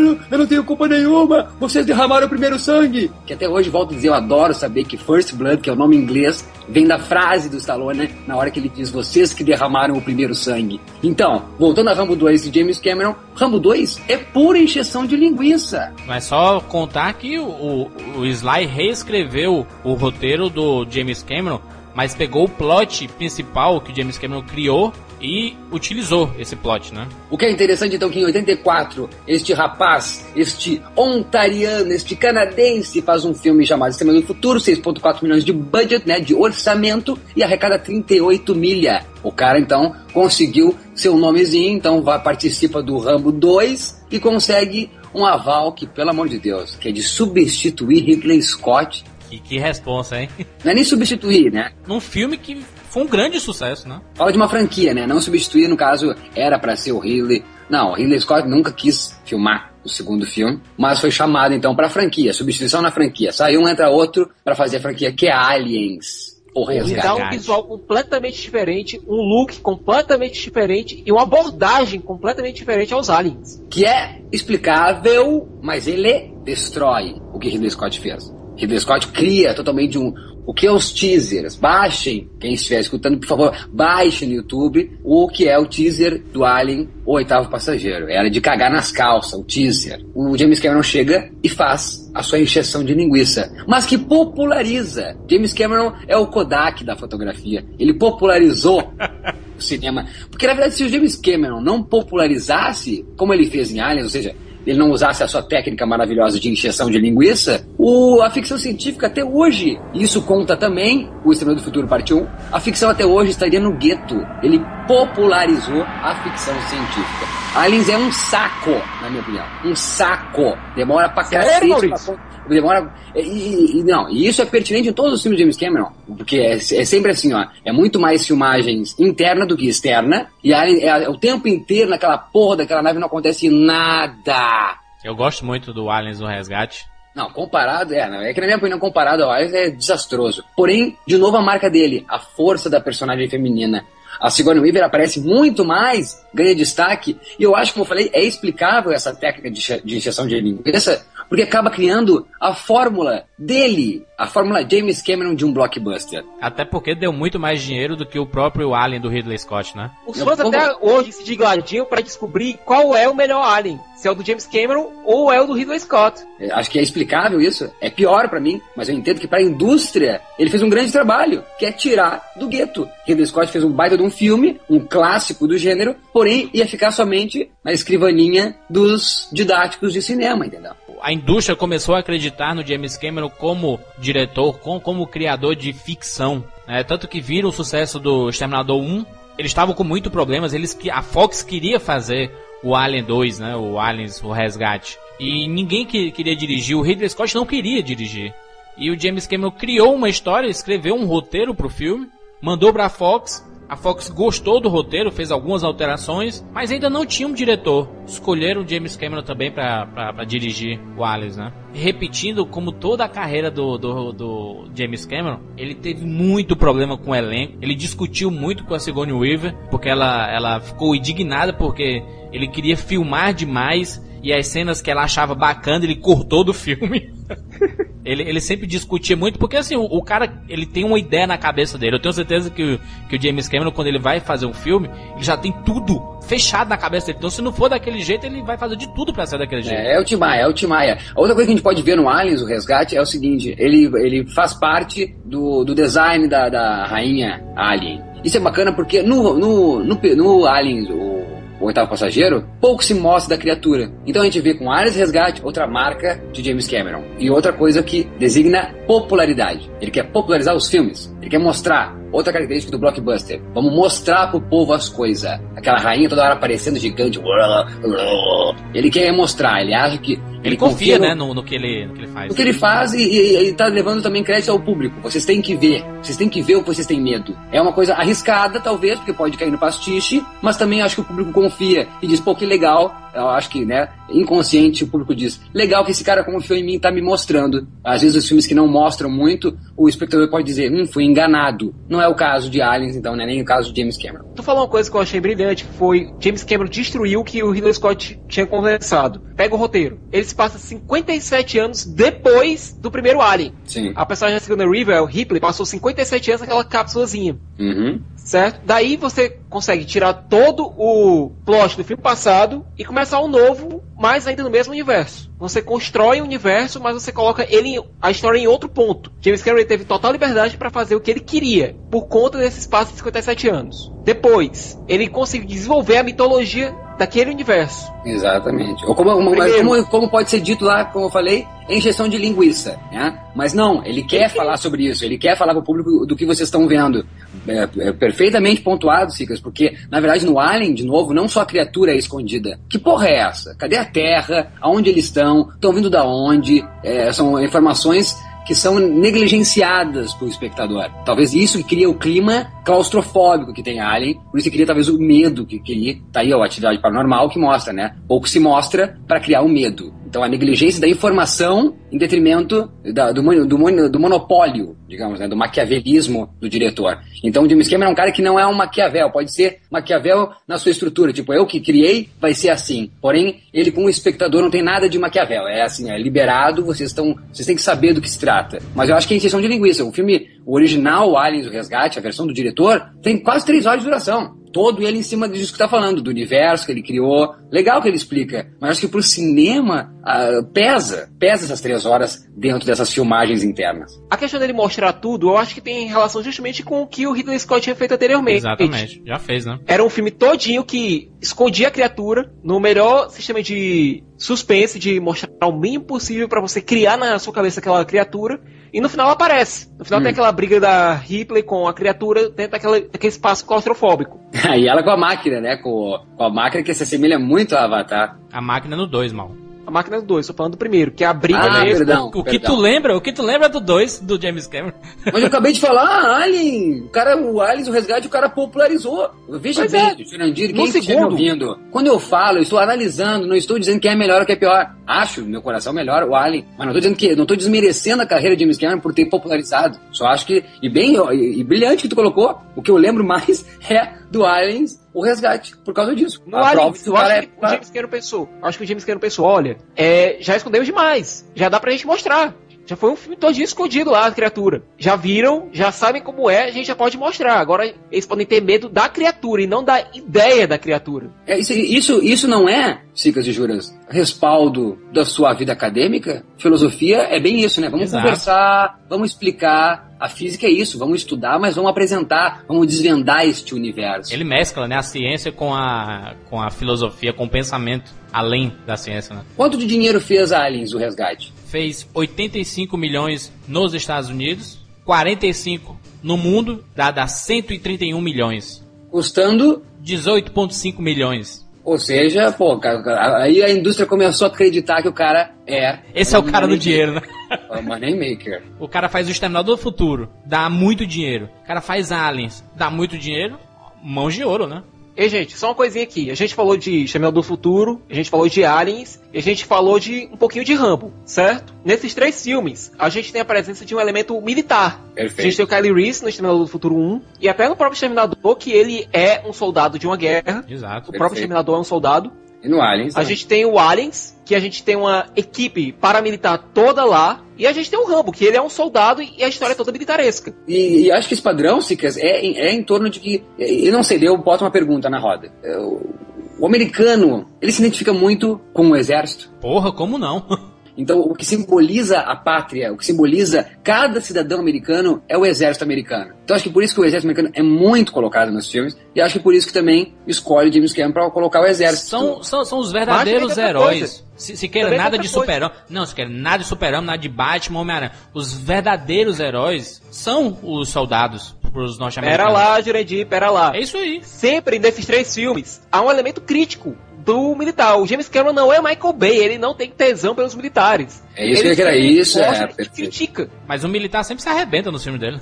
não- eu não tenho culpa nenhuma, vocês derramaram o primeiro sangue. Que até hoje, volto a dizer, eu adoro saber que First Blood, que é o nome inglês, vem da frase do Stallone, né? na hora que ele diz, vocês que derramaram o primeiro sangue. Então, voltando a Rambo 2 de James Cameron, Rambo 2 é pura encheção de linguiça. Mas só contar que o, o, o Sly reescreveu o roteiro do James Cameron, mas pegou o plot principal que o James Cameron criou e utilizou esse plot, né? O que é interessante então que em 84 este rapaz, este ontariano, este canadense faz um filme chamado Exterminador do Futuro, 6.4 milhões de budget, né, de orçamento e arrecada 38 milha. O cara então conseguiu seu nomezinho, então vai participa do Rambo 2 e consegue um aval que, pelo amor de Deus, que é de substituir Ridley Scott. Que, que responsa, hein? Não é nem substituir, né? Num filme que foi um grande sucesso, né? Fala de uma franquia, né? Não substituir, no caso, era pra ser o Ridley. Não, o Ridley Scott nunca quis filmar o segundo filme, mas foi chamado então pra franquia, substituição na franquia. Saiu um, entra outro pra fazer a franquia que é Aliens. O E dá resgate. um visual completamente diferente, um look completamente diferente e uma abordagem completamente diferente aos aliens. Que é explicável, mas ele destrói o que Ridley Scott fez. Ridley Scott cria totalmente um, o que é os teasers. Baixem, quem estiver escutando, por favor, baixe no YouTube o que é o teaser do Alien, o oitavo passageiro. Era de cagar nas calças, o teaser. O James Cameron chega e faz a sua injeção de linguiça, mas que populariza. James Cameron é o Kodak da fotografia. Ele popularizou o cinema. Porque, na verdade, se o James Cameron não popularizasse, como ele fez em Aliens, ou seja, ele não usasse a sua técnica maravilhosa de injeção de linguiça, o, a ficção científica até hoje, isso conta também o Exterminador do Futuro Parte 1, a ficção até hoje estaria no gueto. Ele popularizou a ficção científica. Aliens é um saco, na minha opinião. Um saco. Demora pra Sério, cacete. Pra, demora. E, e, não, e isso é pertinente em todos os filmes de James Cameron. Porque é, é sempre assim, ó. É muito mais filmagens interna do que externa. E Alien, é, é o tempo inteiro naquela porra daquela nave não acontece nada. Eu gosto muito do Aliens no Resgate. Não, comparado, é, não, é que na minha opinião, comparado ao Aliens é desastroso. Porém, de novo a marca dele, a força da personagem feminina. A Sigourney Weaver aparece muito mais, ganha destaque, e eu acho, como eu falei, é explicável essa técnica de, de injeção de linguiça, porque acaba criando a fórmula dele, a fórmula James Cameron de um blockbuster. Até porque deu muito mais dinheiro do que o próprio Alien do Ridley Scott, né? Os fãs até hoje se digladiam para descobrir qual é o melhor Alien. Se é o do James Cameron ou é o do Ridley Scott. Acho que é explicável isso. É pior para mim, mas eu entendo que para a indústria ele fez um grande trabalho, que é tirar do gueto. Ridley Scott fez um baita de um filme, um clássico do gênero, porém ia ficar somente na escrivaninha dos didáticos de cinema, entendeu? A indústria começou a acreditar no James Cameron como diretor, como, como criador de ficção. Né? Tanto que viram o sucesso do Exterminador 1. Eles estavam com muitos problemas. Eles, a Fox queria fazer o Alien 2, né? o Aliens, o Resgate. E ninguém que, queria dirigir. O Ridley Scott não queria dirigir. E o James Cameron criou uma história, escreveu um roteiro para o filme, mandou para a Fox a Fox gostou do roteiro, fez algumas alterações, mas ainda não tinha um diretor. Escolheram James Cameron também para dirigir o Alice, né? Repetindo, como toda a carreira do, do, do, James Cameron, ele teve muito problema com o elenco. Ele discutiu muito com a Sigourney Weaver, porque ela, ela ficou indignada porque ele queria filmar demais e as cenas que ela achava bacana ele cortou do filme. ele, ele sempre discutia muito, porque assim, o, o, cara ele tem uma ideia na cabeça dele. Eu tenho certeza que, o, que o James Cameron, quando ele vai fazer um filme, ele já tem tudo fechado na cabeça dele. Então, se não for daquele jeito, ele vai fazer de tudo para ser daquele jeito. É, é o Timaya, é o Timaya. A outra coisa que a gente pode ver no Aliens, o Resgate, é o seguinte: ele, ele faz parte do, do design da, da rainha Alien. Isso é bacana porque no, no, no, no Aliens, o o oitavo passageiro, pouco se mostra da criatura. Então a gente vê com Ares Resgate outra marca de James Cameron. E outra coisa que designa popularidade. Ele quer popularizar os filmes. Ele quer mostrar outra característica do blockbuster. Vamos mostrar pro povo as coisas. Aquela rainha toda hora aparecendo gigante. Ele quer mostrar, ele acha que. Ele, ele confia, confia no, né, no, no, que ele, no que ele faz. No que ele faz e, e, e tá levando também crédito ao público. Vocês têm que ver. Vocês têm que ver o que vocês têm medo. É uma coisa arriscada, talvez, porque pode cair no pastiche, mas também acho que o público confia e diz, pô, que legal. Eu acho que, né, inconsciente o público diz, legal que esse cara confiou em mim e tá me mostrando. Às vezes os filmes que não mostram muito, o espectador pode dizer, hum, fui enganado. Não é o caso de Aliens, então, né, nem o caso de James Cameron. Tu falou uma coisa que eu achei brilhante, foi James Cameron destruiu o que o Ridley Scott tinha conversado. Pega o roteiro. Ele se passa 57 anos depois do primeiro Alien. Sim. A personagem da segunda River, o Ripley, passou 57 anos naquela cápsulazinha. Uhum. Certo? Daí você consegue tirar todo o plot do filme passado e começar um novo, mas ainda no mesmo universo. Você constrói o um universo, mas você coloca ele a história em outro ponto. James Cameron teve total liberdade para fazer o que ele queria, por conta desse espaço de 57 anos. Depois, ele conseguiu desenvolver a mitologia daquele universo. Exatamente. Ou como, como, como, como, pode ser dito lá, como eu falei, injeção de linguiça. Né? Mas não, ele quer falar sobre isso, ele quer falar para o público do que vocês estão vendo. É, é perfeitamente pontuado, Cicas, porque, na verdade, no Alien, de novo, não só a criatura é escondida. Que porra é essa? Cadê a Terra? Aonde eles estão? Estão vindo da onde? É, são informações que são negligenciadas pelo espectador. Talvez isso cria o clima claustrofóbico que tem Alien, por isso que queria talvez o medo que queria. Tá aí ó, a atividade paranormal que mostra, né? Ou que se mostra para criar o medo. Então a negligência da informação em detrimento da, do, do, do, monopólio, digamos, né, do maquiavelismo do diretor. Então o James Cameron é um cara que não é um Maquiavel, pode ser Maquiavel na sua estrutura, tipo, eu que criei, vai ser assim. Porém, ele com o espectador não tem nada de Maquiavel, é assim, é liberado, vocês estão, vocês têm que saber do que se trata. Mas eu acho que é injeção de linguiça. O filme, o original Aliens, o Resgate, a versão do diretor, tem quase três horas de duração todo ele em cima disso que tá falando, do universo que ele criou. Legal que ele explica, mas acho que pro cinema uh, pesa, pesa essas três horas dentro dessas filmagens internas. A questão dele mostrar tudo, eu acho que tem relação justamente com o que o Ridley Scott tinha feito anteriormente. Exatamente, já fez, né? Era um filme todinho que escondia a criatura no melhor sistema de suspense, de mostrar o mínimo possível para você criar na sua cabeça aquela criatura e no final aparece. No final hum. tem aquela briga da Ripley com a criatura dentro daquela, daquele espaço claustrofóbico. e ela com a máquina, né? Com, com a máquina que se assemelha muito ao Avatar. A máquina no 2, mal. A máquina do 2, tô falando do primeiro, que é a briga ah, mesmo. Perdão, o, o que tu lembra? O que tu lembra do 2 do James Cameron? Mas eu acabei de falar, ah, Alien, o cara, o Aliens, o resgate, o cara popularizou. Veja bem, é. Jurandir, quem estiver ouvindo, quando eu falo, eu estou analisando, não estou dizendo quem é melhor ou quem é pior. Acho, meu coração, melhor o Alien. Mas não estou dizendo que, não estou desmerecendo a carreira de James Cameron por ter popularizado. Só acho que, e bem, e, e brilhante que tu colocou, o que eu lembro mais é do Aliens o resgate por causa disso. No a Aliens, eu acho é que o James Cameron pensou. Acho que o James Cameron pensou, olha, é, já escondeu demais. Já dá pra gente mostrar. Já foi um filme todinho escondido lá, a criatura. Já viram, já sabem como é, a gente já pode mostrar. Agora eles podem ter medo da criatura e não da ideia da criatura. É, isso, isso, isso não é, Cicas e Juras, respaldo da sua vida acadêmica? Filosofia é bem isso, né? Vamos Exato. conversar, vamos explicar. A física é isso, vamos estudar, mas vamos apresentar, vamos desvendar este universo. Ele mescla, né, a ciência com a, com a filosofia, com o pensamento além da ciência, né? Quanto de dinheiro fez a Aliens, o resgate? Fez 85 milhões nos Estados Unidos, 45 no mundo, dá, dá 131 milhões. Custando? 18,5 milhões. Ou seja, pô, aí a indústria começou a acreditar que o cara é. Esse é o cara do dinheiro, né? É o money maker. O cara faz o Exterminador do Futuro, dá muito dinheiro. O cara faz Aliens, dá muito dinheiro, mãos de ouro, né? Ei, gente, só uma coisinha aqui. A gente falou de Chamel do Futuro, a gente falou de Aliens e a gente falou de um pouquinho de Rambo, certo? Nesses três filmes, a gente tem a presença de um elemento militar. Perfeito. A gente tem o Kylie Reese no Exterminador do Futuro 1 e até no próprio Exterminador que ele é um soldado de uma guerra. Exato. O Perfeito. próprio Exterminador é um soldado. E no Aliens. A gente tem o Aliens, que a gente tem uma equipe paramilitar toda lá. E a gente tem o Rambo, que ele é um soldado e a história é toda militaresca. E, e acho que esse padrão, Sicas, é, é em torno de que. Eu não sei, eu boto uma pergunta na roda. Eu, o americano, ele se identifica muito com o exército? Porra, como não? Então, o que simboliza a pátria, o que simboliza cada cidadão americano é o exército americano. Então, acho que por isso que o exército americano é muito colocado nos filmes, e acho que por isso que também escolhe James Cameron para colocar o exército. São, são, são os verdadeiros heróis. Se, se queira nada de super não, se queira nada de super nada de Batman, Homem-Aranha. Os verdadeiros heróis são os soldados pros norte-americanos. Pera lá, Jurandir, pera lá. É isso aí. Sempre nesses três filmes há um elemento crítico do militar. O James Cameron não é Michael Bay, ele não tem tesão pelos militares. É isso ele que era isso, é. critica. Mas o militar sempre se arrebenta no filme dele.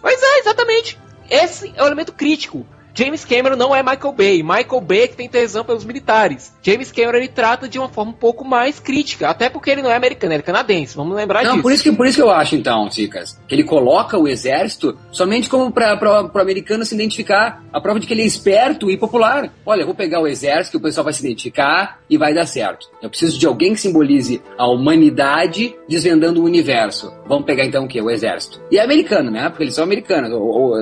Pois é, exatamente. Esse é o elemento crítico. James Cameron não é Michael Bay. Michael Bay é que tem tesão pelos militares. James Cameron ele trata de uma forma um pouco mais crítica, até porque ele não é americano, ele é canadense. Vamos lembrar não, disso. Por isso que por isso que eu acho então, Cicas, que ele coloca o exército somente como para o americano se identificar, a prova de que ele é esperto e popular. Olha, eu vou pegar o exército que o pessoal vai se identificar e vai dar certo. Eu preciso de alguém que simbolize a humanidade desvendando o universo. Vamos pegar então o que? O exército. E é americano, né? Porque eles são americanos.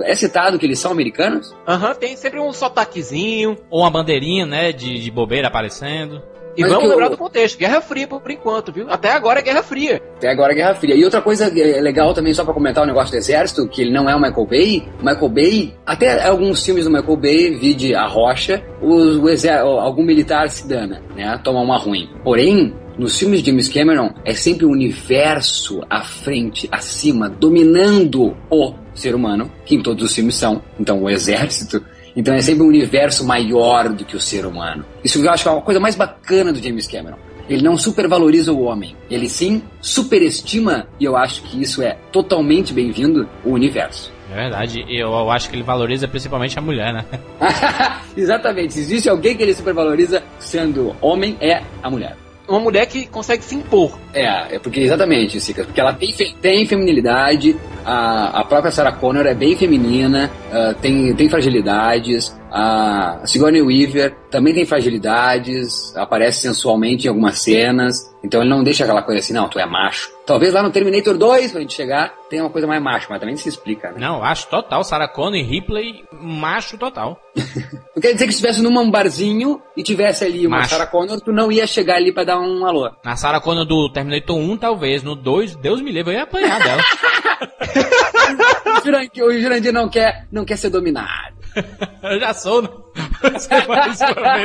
É citado que eles são americanos? Aham, uhum, tem sempre um sotaquezinho. Ou uma bandeirinha, né, de, de bobeira aparecendo. E Mas vamos lembrar eu... do contexto, Guerra Fria por, por, enquanto, viu? Até agora é Guerra Fria. Até agora é Guerra Fria. E outra coisa é legal também, só para comentar o negócio do exército, que ele não é o Michael Bay. O Michael Bay, até alguns filmes do Michael Bay, vide A Rocha, o, o exer... algum militar se dana, né? Toma uma ruim. Porém, nos filmes de James Cameron, é sempre o universo à frente, acima, dominando o ser humano, que em todos os filmes são. Então, o exército então é sempre um universo maior do que o ser humano. Isso eu acho que é uma coisa mais bacana do James Cameron. Ele não supervaloriza o homem, ele sim superestima, e eu acho que isso é totalmente bem-vindo, o universo. É verdade, eu, eu acho que ele valoriza principalmente a mulher, né? Exatamente. Se existe alguém que ele supervaloriza sendo homem, é a mulher. Uma mulher que consegue se impor. É, é porque exatamente, Sicas, porque ela tem, tem feminilidade, a, a própria Sarah Connor é bem feminina, ah, tem, tem fragilidades, a Sigourney Weaver também tem fragilidades, aparece sensualmente em algumas cenas, então ele não deixa aquela coisa assim, não, tu é macho. Talvez lá no Terminator 2, quando a gente chegar, tenha uma coisa mais macho, mas também se explica, né? Não, acho total. Sarah Connor e Ripley, macho total. Não quer dizer que se estivesse num barzinho e tivesse ali uma Macho. Sarah Connor, tu não ia chegar ali pra dar um alô. Na Sarah Connor do Terminator 1, talvez. No 2, Deus me livre, eu ia apanhar dela. O Jurandir não quer, não quer ser dominado. eu já sou,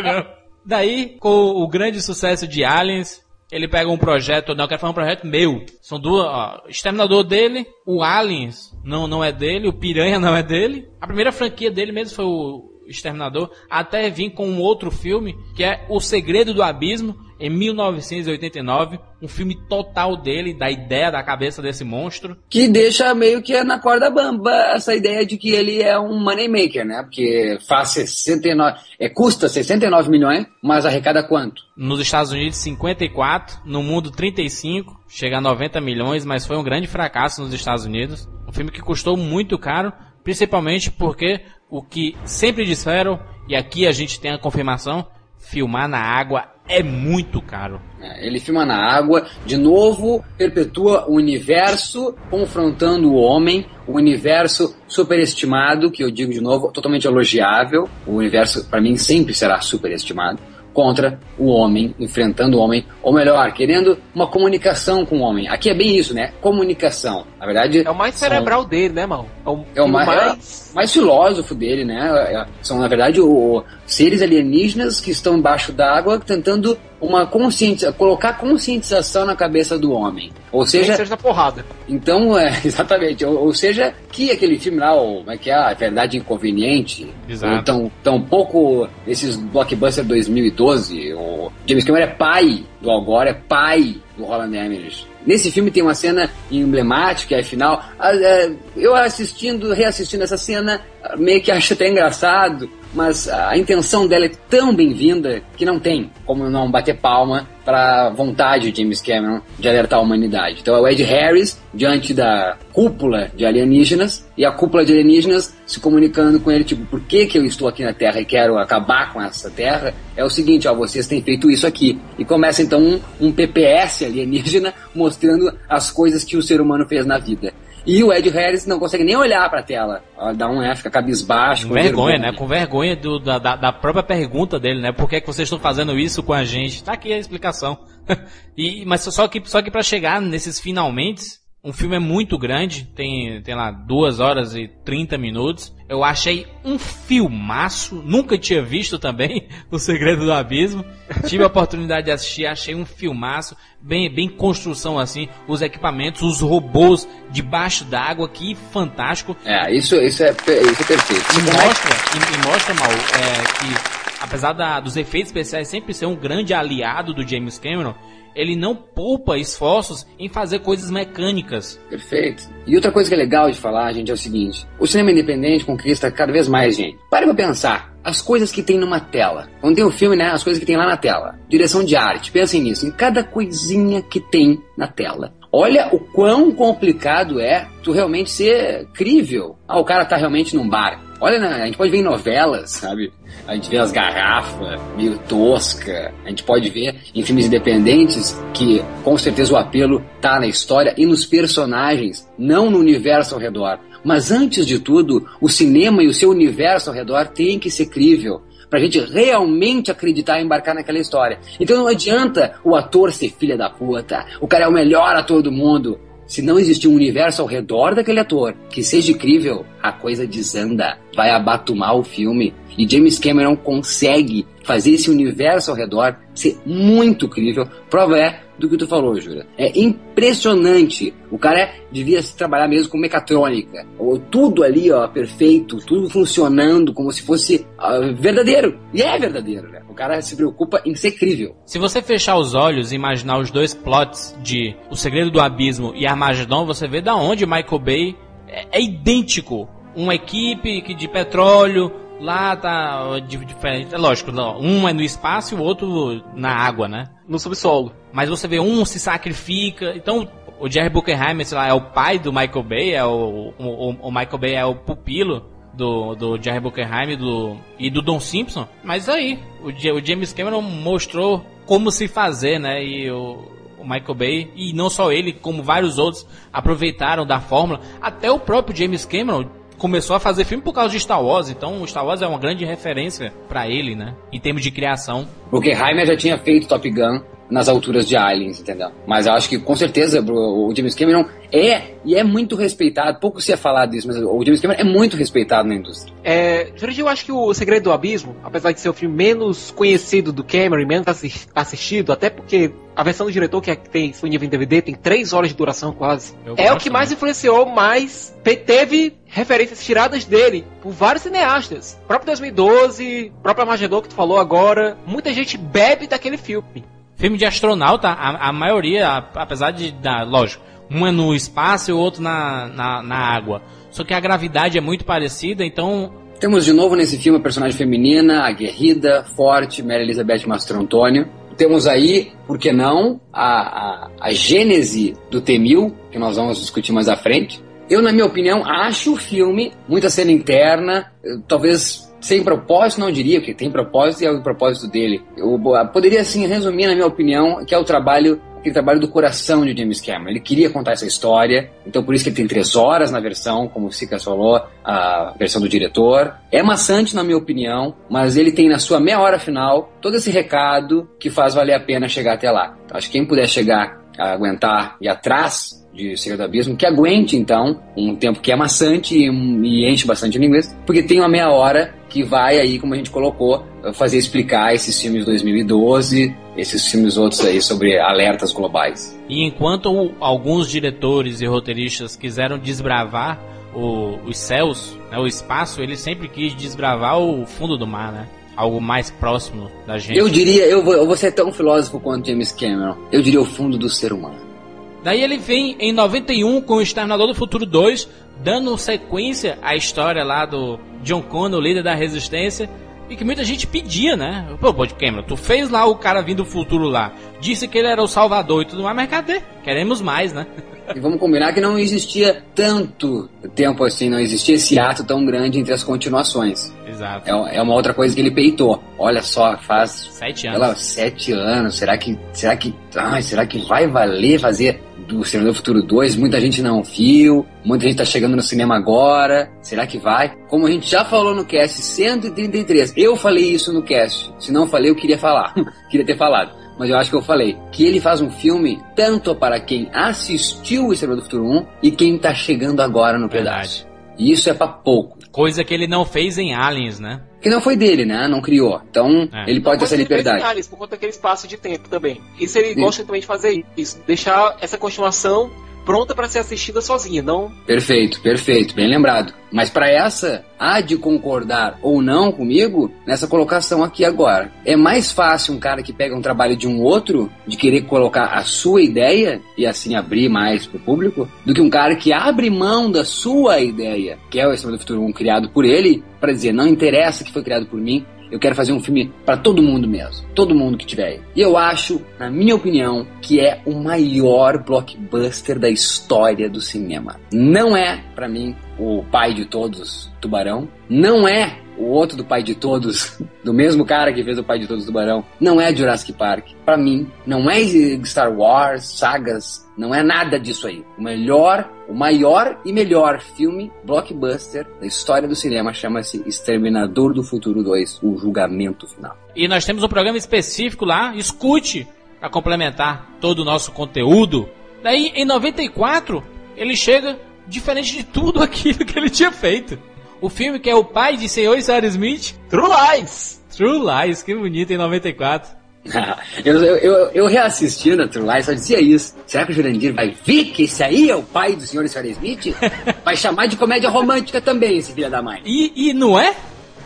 não. Daí, com o grande sucesso de Aliens, ele pega um projeto, não, eu quero falar um projeto meu. São duas, ó, o Exterminador dele, o Aliens não, não é dele, o Piranha não é dele. A primeira franquia dele mesmo foi o Exterminador, até vir com um outro filme, que é O Segredo do Abismo, em 1989. Um filme total dele, da ideia da cabeça desse monstro. Que deixa meio que na corda bamba essa ideia de que ele é um moneymaker, né? Porque faz 69, é, custa 69 milhões, mas arrecada quanto? Nos Estados Unidos, 54. No mundo, 35. Chega a 90 milhões, mas foi um grande fracasso nos Estados Unidos. Um filme que custou muito caro, principalmente porque o que sempre disseram, e aqui a gente tem a confirmação, filmar na água é muito caro. É, Ele filma na água, de novo perpetua o universo confrontando o homem, o universo superestimado, que eu digo de novo, totalmente elogiável. O universo, para mim, sempre será superestimado. Contra o homem, enfrentando o homem, ou melhor, querendo uma comunicação com o homem. Aqui é bem isso, né? Comunicação. Na verdade. É o mais são- cerebral dele, né, mal? É o, é o mais, mais... mais filósofo dele, né? É- São, na verdade, o, seres alienígenas que estão embaixo d'água tentando uma consciência, colocar conscientização na cabeça do homem. Ou seja, seja da porrada. então, é, exatamente, ou, ou seja, que aquele filme lá, o, como é que é, a Verdade Inconveniente, Exato. tão, tão pouco esses blockbuster 2012, o James Cameron é pai do Al Gore, é pai do Roland Emmerich. Nesse filme tem uma cena emblemática, é final. ah, é, Eu assistindo, reassistindo essa cena, meio que acho até engraçado, mas a intenção dela é tão bem-vinda que não tem como não bater palma para a vontade de James Cameron de alertar a humanidade. Então é o Ed Harris diante da cúpula de alienígenas e a cúpula de alienígenas se comunicando com ele, tipo, por que, que eu estou aqui na Terra e quero acabar com essa Terra? É o seguinte, ó, vocês têm feito isso aqui. E começa então um, um PPS alienígena mostrando as coisas que o ser humano fez na vida. E o Ed Harris não consegue nem olhar pra tela. Dá um, é, fica cabisbaixo. Com com vergonha, né? Com vergonha do- da, da- da própria pergunta dele, né? Por que, é que vocês estão fazendo isso com a gente? Tá aqui a explicação. e, mas só que, só que pra chegar nesses finalmente, um filme é muito grande, tem, tem lá 2 horas e 30 minutos. Eu achei um filmaço, nunca tinha visto também O Segredo do Abismo. Tive a oportunidade de assistir, achei um filmaço, bem, bem construção assim, os equipamentos, os robôs debaixo d'água, que fantástico. É, isso, isso, é, isso é perfeito. E mostra, e, e mostra mal, é, que apesar da- dos efeitos especiais sempre ser um grande aliado do James Cameron, ele não poupa esforços em fazer coisas mecânicas. Perfeito. E outra coisa que é legal de falar, gente, é o seguinte: o cinema independente conquista cada vez mais gente. Pare pra pensar. As coisas que tem numa tela. Quando tem o filme, né? As coisas que tem lá na tela. Direção de arte. Pensem nisso. Em cada coisinha que tem na tela. Olha o quão complicado é tu realmente ser crível. Ah, o cara tá realmente num bar. Olha, né, a gente pode ver em novelas, sabe? A gente vê as garrafas meio tosca. A gente pode ver em filmes independentes que com certeza o apelo tá na história e nos personagens, não no universo ao redor. Mas antes de tudo, o cinema e o seu universo ao redor tem que ser crível pra gente realmente acreditar e embarcar naquela história. Então não adianta o ator ser filha da puta, o cara é o melhor ator do mundo. Se não existir um universo ao redor daquele ator que seja crível, a coisa desanda, vai abatumar o filme. E James Cameron consegue fazer esse universo ao redor ser muito crível. Prova é do que tu falou, Jura. É impressionante. O cara é- devia se trabalhar mesmo com mecatrônica. Ou Tudo ali, ó, perfeito, tudo funcionando como se fosse ah, verdadeiro. E é verdadeiro, né? O cara se preocupa em ser crível. Se você fechar os olhos e imaginar os dois plots de O Segredo do Abismo e Armagedon, você vê da onde Michael Bay é, é idêntico. Uma equipe de petróleo, lá tá diferente. É lógico, não, um é no espaço e o outro na água, né? No subsolo. Mas você vê um se sacrifica. Então, o Jerry Buckenheimer, sei lá, é o pai do Michael Bay, é o, o, o Michael Bay é o pupilo do, do Jerry Buckenheim do, e do Don Simpson. Mas aí, o, o James Cameron mostrou como se fazer, né? E o, o Michael Bay, e não só ele, como vários outros, aproveitaram da fórmula. Até o próprio James Cameron começou a fazer filme por causa de Star Wars. Então, Star Wars é uma grande referência pra ele, né? Em termos de criação. Porque Heimer já tinha feito Top Gun nas alturas de Aliens, entendeu? Mas eu acho que com certeza o James Cameron é e é muito respeitado. Pouco se é falado disso, mas o James Cameron é muito respeitado na indústria. É, eu acho que o Segredo do Abismo, apesar de ser o filme menos conhecido do Cameron e menos assis- assistido, até porque a versão do diretor que é- tem disponível em DVD tem 3 horas de duração quase, Eu é o que mais influenciou, mas teve referências tiradas dele por vários cineastas. O próprio 2012, o próprio Armagedon que tu falou agora, muita gente bebe daquele filme. Filme de astronauta, a, a maioria, a- apesar de, da, lógico, um é no espaço e o outro na, na, na água. Só que a gravidade é muito parecida, então Temos de novo nesse filme a personagem feminina, aguerrida, forte, Mary Elizabeth Mastro Antônio. Temos aí, por que não, a, a, a gênese do T-1000, que nós vamos discutir mais à frente. Eu, na minha opinião, acho o filme muita cena interna, eh, talvez sem propósito, não diria, porque tem propósito e é o propósito dele. Eu bo- poderia, assim, resumir, na minha opinião, que é o trabalho aquele trabalho do coração de James Cameron. Ele queria contar essa história, então por isso que ele tem três horas na versão, como o Sika falou, a versão do diretor. É maçante, na minha opinião, mas ele tem na sua meia hora final todo esse recado que faz valer a pena chegar até lá. Então, acho que quem puder chegar aguentar e atrás de Segredo do Abismo, que aguente então um tempo que é maçante e, e enche bastante o inglês, porque tem uma meia hora que vai aí, como a gente colocou, fazer explicar esses filmes de 2012, esses filmes outros aí sobre alertas globais. E enquanto alguns diretores e roteiristas quiseram desbravar o- os céus, né, o espaço, ele sempre quis desbravar o fundo do mar, né? Algo mais próximo da gente. Eu diria, eu vou, eu vou ser tão filósofo quanto James Cameron, eu diria o fundo do ser humano. Daí ele vem em 91 com o Exterminador do Futuro 2, dando sequência à história lá do John Connor, líder da resistência, e que muita gente pedia, né? Pô, pô, Cameron, tu fez lá o cara vindo do futuro lá, disse que ele era o salvador e tudo mais, mas cadê? Queremos mais, né? E vamos combinar que não existia tanto tempo assim, não existia esse ato tão grande entre as continuações. Exato. É, é uma outra coisa que ele peitou. Olha só, faz Sete anos. lá, sete anos. Será que, será que, ai, será que vai valer fazer do Exterminador do Futuro 2? Muita gente não viu, muita gente tá chegando no cinema agora. Será que vai? Como a gente já falou no cast 133, eu falei isso no cast. Se não falei, eu queria falar. queria ter falado. Mas eu acho que eu falei que ele faz um filme tanto para quem assistiu o Exterminador do Futuro 1 e quem tá chegando agora no pedaço. E isso é pra pouco. Coisa que ele não fez em Aliens, né? Que não foi dele, né? Não criou. Então, É. ele pode ter essa Coisa que ele fez em liberdade. Aliens, por conta daquele espaço de tempo também. Isso ele Sim. gosta também de fazer isso, deixar essa continuação pronta para ser assistida sozinha, não Perfeito, perfeito, bem lembrado. Mas para essa, há de concordar ou não comigo nessa colocação aqui agora. É mais fácil um cara que pega um trabalho de um outro, de querer colocar a sua ideia e assim abrir mais pro público, do que um cara que abre mão da sua ideia, que é o Exterminador do Futuro 1 criado por ele, para dizer, não interessa que foi criado por mim, eu quero fazer um filme para todo mundo mesmo. Todo mundo que tiver aí. E eu acho, na minha opinião, que é o maior blockbuster da história do cinema. Não é, para mim, o pai de todos, Tubarão. Não é o outro do pai de todos, do mesmo cara que fez o pai de todos, Tubarão. Não é Jurassic Park. Para mim, não é Star Wars, sagas, não é nada disso aí. O melhor, o maior e melhor filme blockbuster da história do cinema chama-se Exterminador do Futuro 2, O Julgamento Final. E nós temos um programa específico lá, escute, para complementar todo o nosso conteúdo. Daí, em 94, ele chega diferente de tudo aquilo que ele tinha feito. O filme que é o pai de Senhor e Sarah Smith, True Lies! True Lies, que bonito, em 94. eu, eu, eu, eu reassistindo a True Lies só dizia isso. Será que o Jurandir vai ver que esse aí é o pai do senhor e senhora Smith? Vai chamar de comédia romântica também, esse filho da mãe. E, e não é?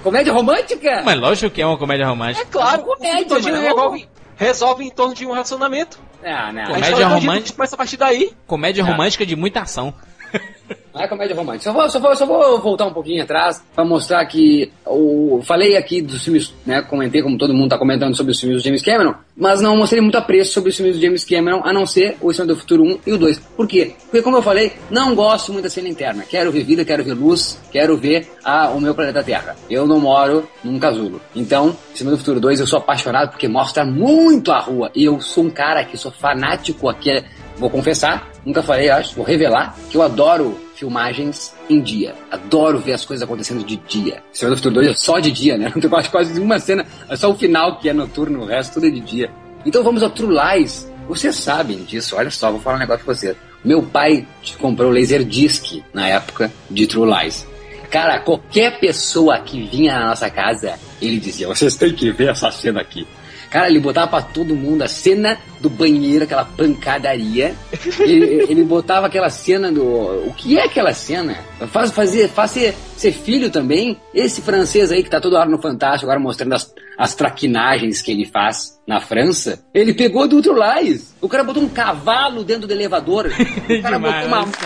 Comédia romântica? Mas lógico que é uma comédia É romântica. claro, Comédia, o mano. resolve, resolve em torno de um relacionamento. Ah, não. A Comédia todinha romântica. começa a partir daí. Comédia Ah. romântica de muita ação. Não é comédia romântica. Só vou, só vou, só vou voltar um pouquinho atrás pra mostrar que o falei aqui dos filmes, né? Comentei como todo mundo tá comentando sobre os filmes do James Cameron, mas não mostrei muito apreço sobre os filmes do James Cameron, a não ser o Senhor do Futuro 1 e o 2. Por quê? Porque como eu falei, não gosto muito da cena interna. Quero ver vida, quero ver luz, quero ver a, o meu planeta Terra. Eu não moro num casulo. Então, Senhor do Futuro 2 eu sou apaixonado porque mostra muito a rua. E eu sou um cara que sou fanático aqui vou confessar, nunca falei, acho, vou revelar, que eu adoro filmagens em dia. Adoro ver as coisas acontecendo de dia. Senhor do Futuro 2 é só de dia, né? Não tem quase, quase uma cena, é só o final que é noturno, o resto tudo é de dia. Então vamos ao True Lies. Vocês sabem disso, olha só, vou falar um negócio pra vocês. Meu pai comprou o Laserdisc na época de True Lies. Cara, qualquer pessoa que vinha na nossa casa, ele dizia: vocês têm que ver essa cena aqui. Cara, ele botava pra todo mundo a cena do banheiro, aquela pancadaria. ele, ele botava aquela cena do. O que é aquela cena? Faz, fazer, faz ser, ser filho também. Esse francês aí que tá toda hora no Fantástico, agora mostrando as, as traquinagens que ele faz na França. Ele pegou do outro Lais. O cara botou um cavalo dentro do elevador. O cara Demais, botou uma né? moto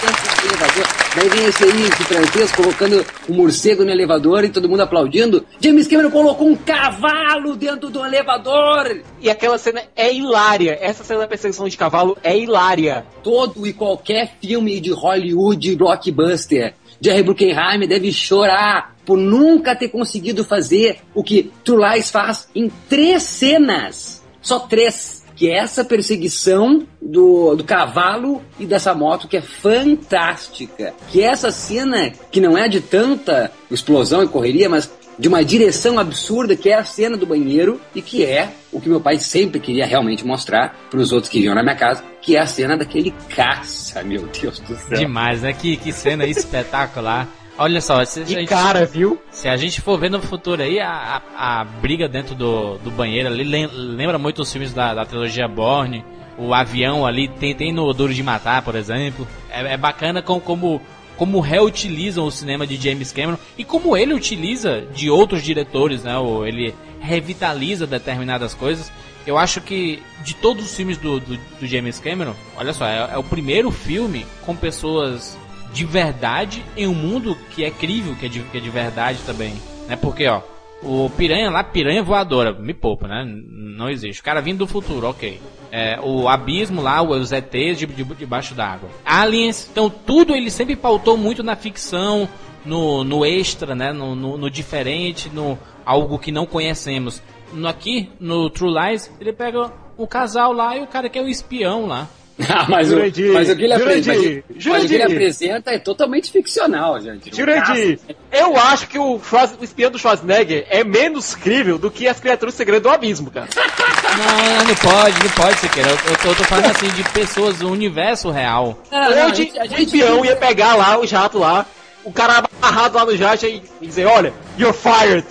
dentro do elevador. Daí vem esse aí, esse francês, colocando um morcego no elevador e todo mundo aplaudindo. James Cameron colocou um cavalo dentro do elevador. E aquela cena é hilária. Essa cena da perseguição de cavalo é hilária. Todo e qualquer filme de Hollywood blockbuster. Jerry Bruckheimer deve chorar por nunca ter conseguido fazer o que True Lies faz em três cenas. Só três. Que é essa perseguição do, do cavalo e dessa moto que é fantástica. Que essa cena que não é de tanta explosão e correria, mas de uma direção absurda que é a cena do banheiro e que é o que meu pai sempre queria realmente mostrar para os outros que vinham na minha casa, que é a cena daquele caça, meu Deus do céu. Demais, né? Que, que cena espetacular. Olha só, se, a E gente, cara, viu? se a gente for ver no futuro aí, a, a, a briga dentro do, do banheiro ali lem- lembra muito os filmes da, da trilogia Borne. O avião ali tem, tem no Duro de Matar, por exemplo. É, é bacana com, como, como reutilizam o cinema de James Cameron e como ele utiliza de outros diretores, né? Ou ele revitaliza determinadas coisas. Eu acho que de todos os filmes do, do, do James Cameron, olha só, é, é o primeiro filme com pessoas de verdade em um mundo que é crível, que é de, que é de verdade também. Né? Porque, ó, o piranha lá, piranha voadora, me poupa, né? Não existe. O cara vindo do futuro, ok. É, o abismo lá, os ETs de, de, debaixo d'água. Aliens, então tudo ele sempre pautou muito na ficção, no, no extra, né? No, no, no diferente, no algo que não conhecemos. No, aqui, no True Lies, ele pega o casal lá e o cara que é o espião lá. Ah, mas, o, Jurandir, mas o que ele Jurandir, apresenta, que ele Jurandir. apresenta é totalmente ficcional, gente. Jurandir, eu acho que o, Schwarz- o espião do Schwarzenegger é menos crível do que as criaturas segredas do abismo, cara. Não, não pode, não pode ser querer. Eu, eu, tô, eu tô falando assim de pessoas, o universo real. Não, não, a Onde gente- a o gente- espião ia pegar lá o jato lá, o cara amarrado lá no jato e dizer, olha, you're fired.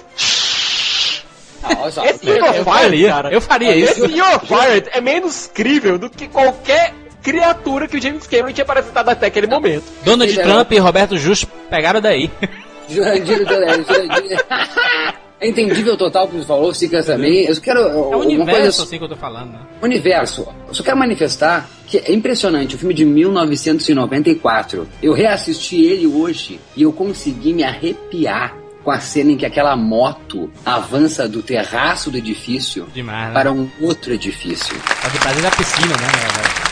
Ah, Esse eu- you're fired, faria, cara. eu faria isso. Esse you're fired é menos crível do que qualquer criatura que o James Cameron tinha apresentado até aquele momento. Donald Ele é Trump e Roberto Justo pegaram daí. É entendível total o que você falou, Sicas também. Eu só quero. É o uma universo coisa, assim que eu tô falando, né? universo. Eu só quero manifestar que é impressionante. O filme de 1994. Eu reassisti ele hoje e eu consegui me arrepiar com a cena em que aquela moto avança do terraço do edifício Demais, né? para um outro edifício. Pode fazer da piscina, né?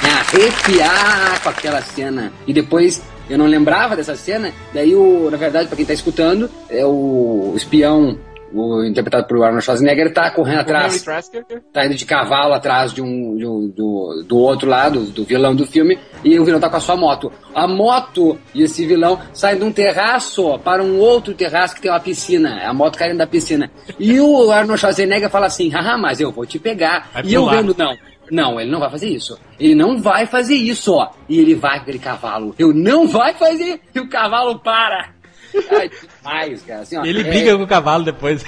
me arrepiar com aquela cena. E depois eu não lembrava dessa cena, daí o, na verdade, pra quem tá escutando, é o espião, o interpretado por Arnold Schwarzenegger, tá correndo atrás, Trasker. tá indo de cavalo atrás de um, de um- do, do outro lado, do vilão do filme, e o vilão tá com a sua moto. A moto e esse vilão saem de um terraço para um outro terraço que tem uma piscina, a moto caindo da piscina. E o Arnold Schwarzenegger fala assim, haha, mas eu vou te pegar. Vai e eu vendo, não. Não, ele não vai fazer isso. Ele não vai fazer isso, ó. E ele vai com aquele cavalo. Eu não vai fazer. E o cavalo para. Ai, demais, cara. Assim, ó, Ele é- briga com o cavalo depois.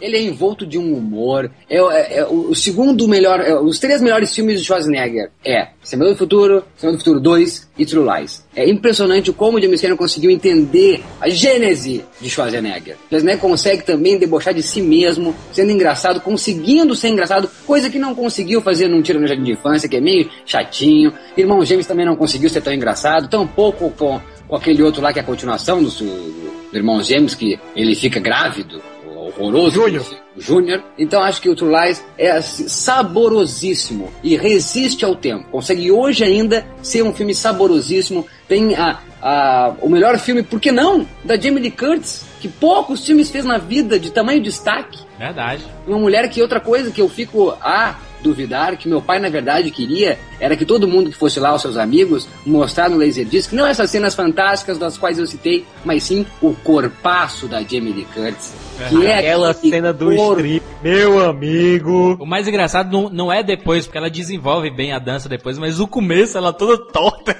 Ele é envolto de um humor. É, é- é o segundo melhor, é, os três melhores filmes de Schwarzenegger é Semana do Futuro, Semana do Futuro 2 e True Lies. É impressionante como o James Cameron conseguiu entender a gênese de Schwarzenegger. Schwarzenegger consegue também debochar de si mesmo, sendo engraçado, conseguindo ser engraçado, coisa que não conseguiu fazer num Tiro no Jardim de Infância, que é meio chatinho. Irmão James também não conseguiu ser tão engraçado, tampouco com, com aquele outro lá que é a continuação do, do Irmão James, que ele fica grávido, horroroso. Júnior. Então acho que o True Lies é assim, saborosíssimo e resiste ao tempo. Consegue hoje ainda ser um filme saborosíssimo. Tem a, a, o melhor filme, por que não? Da Jamie Lee Curtis, que poucos filmes fez na vida de tamanho destaque. Verdade. Uma mulher que outra coisa que eu fico a duvidar, que meu pai na verdade queria, era que todo mundo que fosse lá, os seus amigos, mostrar no Laserdisc, não essas cenas fantásticas das quais eu citei, mas sim o corpaço da Jamie Lee Curtis. Que é Aquela cena do corpo strip, meu amigo. O mais engraçado não, não é depois, porque ela desenvolve bem a dança depois, mas o começo ela toda torta.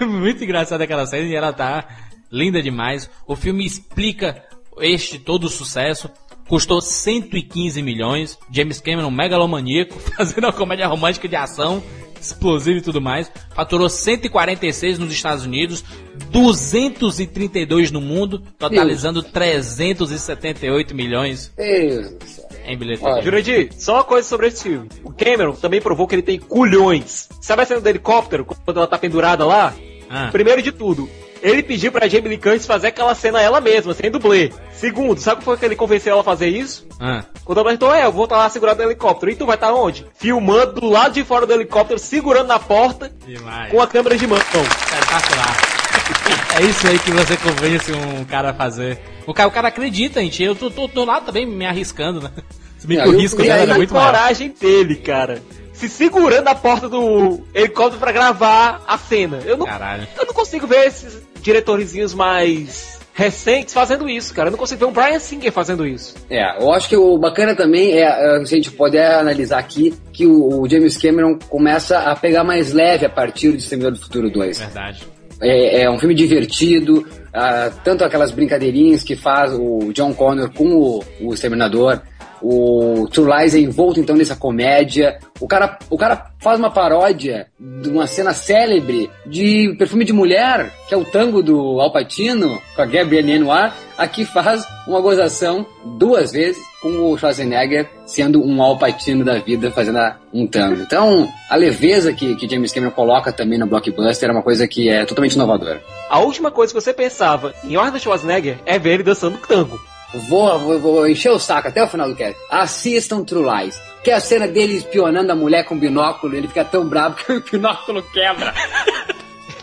Muito engraçada aquela cena e ela tá linda demais. O filme explica este todo o sucesso. Custou 115 milhões. James Cameron, megalomaníaco, fazendo uma comédia romântica de ação, explosiva e tudo mais. Faturou 146 nos Estados Unidos, 232 no mundo, totalizando 378 milhões Deus do céu. em bilheteria. Jurandir, só uma coisa sobre esse filme. O Cameron também provou que ele tem culhões. Sabe a cena do helicóptero, quando ela tá pendurada lá? Ah. Primeiro de tudo, ele pediu pra Jamie Lee Curtis fazer aquela cena ela mesma, sem dublê. Segundo, sabe como foi que ele convenceu ela a fazer isso? Ah. Quando ela perguntou, é, eu vou estar lá segurado no helicóptero. E tu vai estar onde? Filmando do lado de fora do helicóptero, segurando na porta, Demais. com a câmera de mão. Espetacular. É isso aí que você convence um cara a fazer. O cara, o cara acredita em ti. Eu tô, tô, tô lá também me arriscando, né? Se bem que Não, o risco dela era a muito maior. coragem dele, cara. Se segurando na porta do helicóptero pra gravar a cena. Eu não, Caralho. eu não consigo ver esses diretorizinhos mais recentes fazendo isso, cara. Eu não consigo ver um Brian Singer fazendo isso. É, eu acho que o bacana também é, é, se a gente puder analisar aqui, que o, o James Cameron começa a pegar mais leve a partir de Exterminador do Futuro 2. Verdade. É, é um filme divertido, ah, tanto aquelas brincadeirinhas que faz o John Connor com o, o Exterminador, o True Lies é envolto então nessa comédia. O cara, o cara faz uma paródia de uma cena célebre de Perfume de Mulher, que é o tango do Al Pacino, com a Gabrielle Lenoir. Aqui faz uma gozação duas vezes com o Schwarzenegger sendo um Al Pacino da vida fazendo um tango. Então, a leveza que, que James Cameron coloca também no blockbuster é uma coisa que é totalmente inovadora. A última coisa que você pensava em Arnold Schwarzenegger é ver ele dançando tango. Vou, vou, vou encher o saco até o final do cast. Assistam True Lies. Que é a cena dele espionando a mulher com binóculo, ele fica tão bravo que o binóculo quebra.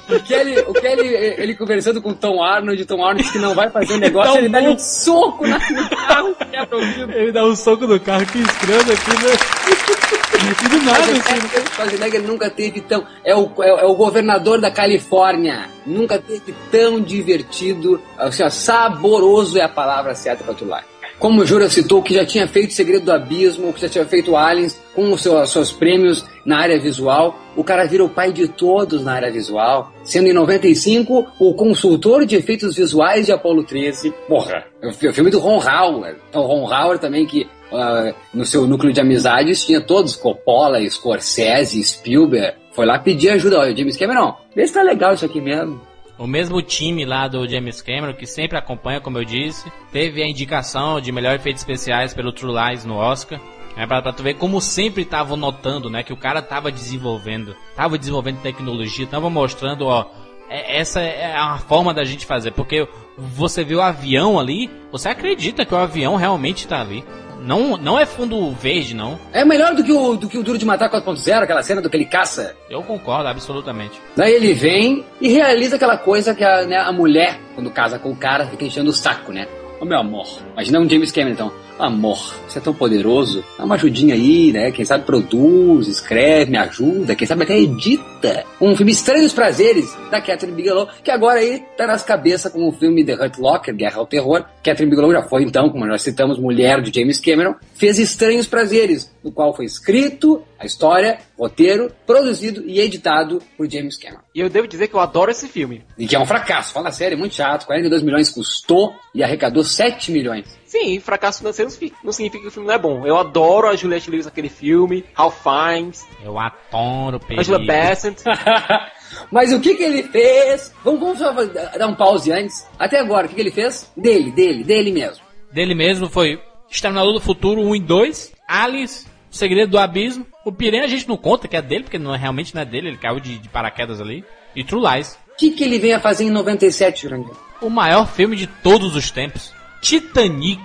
O Kelly, o Kelly, ele conversando com o Tom Arnold, o Tom Arnold diz que não vai fazer o negócio, Tão ele dá um soco na- no carro, quebra o vidro. Ele dá um soco no carro, que escravo aqui, né? E do nada, assim. Schwarzenegger, Schwarzenegger nunca teve tão. É o, é, é o governador da Califórnia. Nunca teve tão divertido. Assim, ó, saboroso é a palavra certa para tu lá. Como o Jura citou, que já tinha feito Segredo do Abismo, que já tinha feito Aliens, com os seus, seus prêmios na área visual, o cara vira o pai de todos na área visual, sendo em 95 o consultor de efeitos visuais de Apollo 13. Porra, é o o filme do Ron Howard. Então, o Ron Howard também que ah, no seu núcleo de amizades tinha todos, Coppola, Scorsese, Spielberg. Foi lá pedir ajuda, olha, James Cameron, vê se tá legal isso aqui mesmo. O mesmo time lá do James Cameron, que sempre acompanha, como eu disse, teve a indicação de melhor efeitos especiais pelo True Lies no Oscar. É pra, pra tu ver como sempre estavam notando, né? Que o cara tava desenvolvendo, tava desenvolvendo tecnologia, tava mostrando, ó, é- essa é a forma da gente fazer. Porque você vê o avião ali, você acredita que o avião realmente tá ali. Não, não é fundo verde, não. É melhor do que o, do que o Duro de Matar 4.0, aquela cena do que ele caça. Eu concordo, absolutamente. Daí ele vem e realiza aquela coisa que a, né, a mulher, quando casa com o cara, fica enchendo o saco, né? Ô meu amor, imagina um James Cameron então. Amor, você é tão poderoso, dá uma ajudinha aí, né? Quem sabe produz, escreve, me ajuda, quem sabe até edita. Um filme Estranhos Prazeres, da Catherine Bigelow, que agora aí tá nas cabeças com o filme The Hurt Locker, Guerra ao Terror. Catherine Bigelow já foi então, como nós citamos, mulher de James Cameron, fez Estranhos Prazeres, no qual foi escrito a história, roteiro, produzido e editado por James Cameron. E eu devo dizer que eu adoro esse filme. E que é um fracasso, fala sério, é muito chato. 42 milhões custou e arrecadou 7 milhões. Sim, fracasso financeiro não significa que o filme não é bom. Eu adoro a Juliette Lewis naquele filme, Ralph Fiennes. Eu adoro o Angela Bassett. Mas o que que ele fez? Vamos, vamos só dar um pause antes. Até agora, o que que ele fez? Dele, dele, dele mesmo. Dele mesmo foi Exterminador do Futuro 1 e 2, Alice, O Segredo do Abismo. O Piranha a gente não conta que é dele, porque não, é- realmente não é dele, ele caiu de, de paraquedas ali. E True Lies. O que que ele veio a fazer em 97, Jurandir? O maior filme de todos os tempos. Titanic.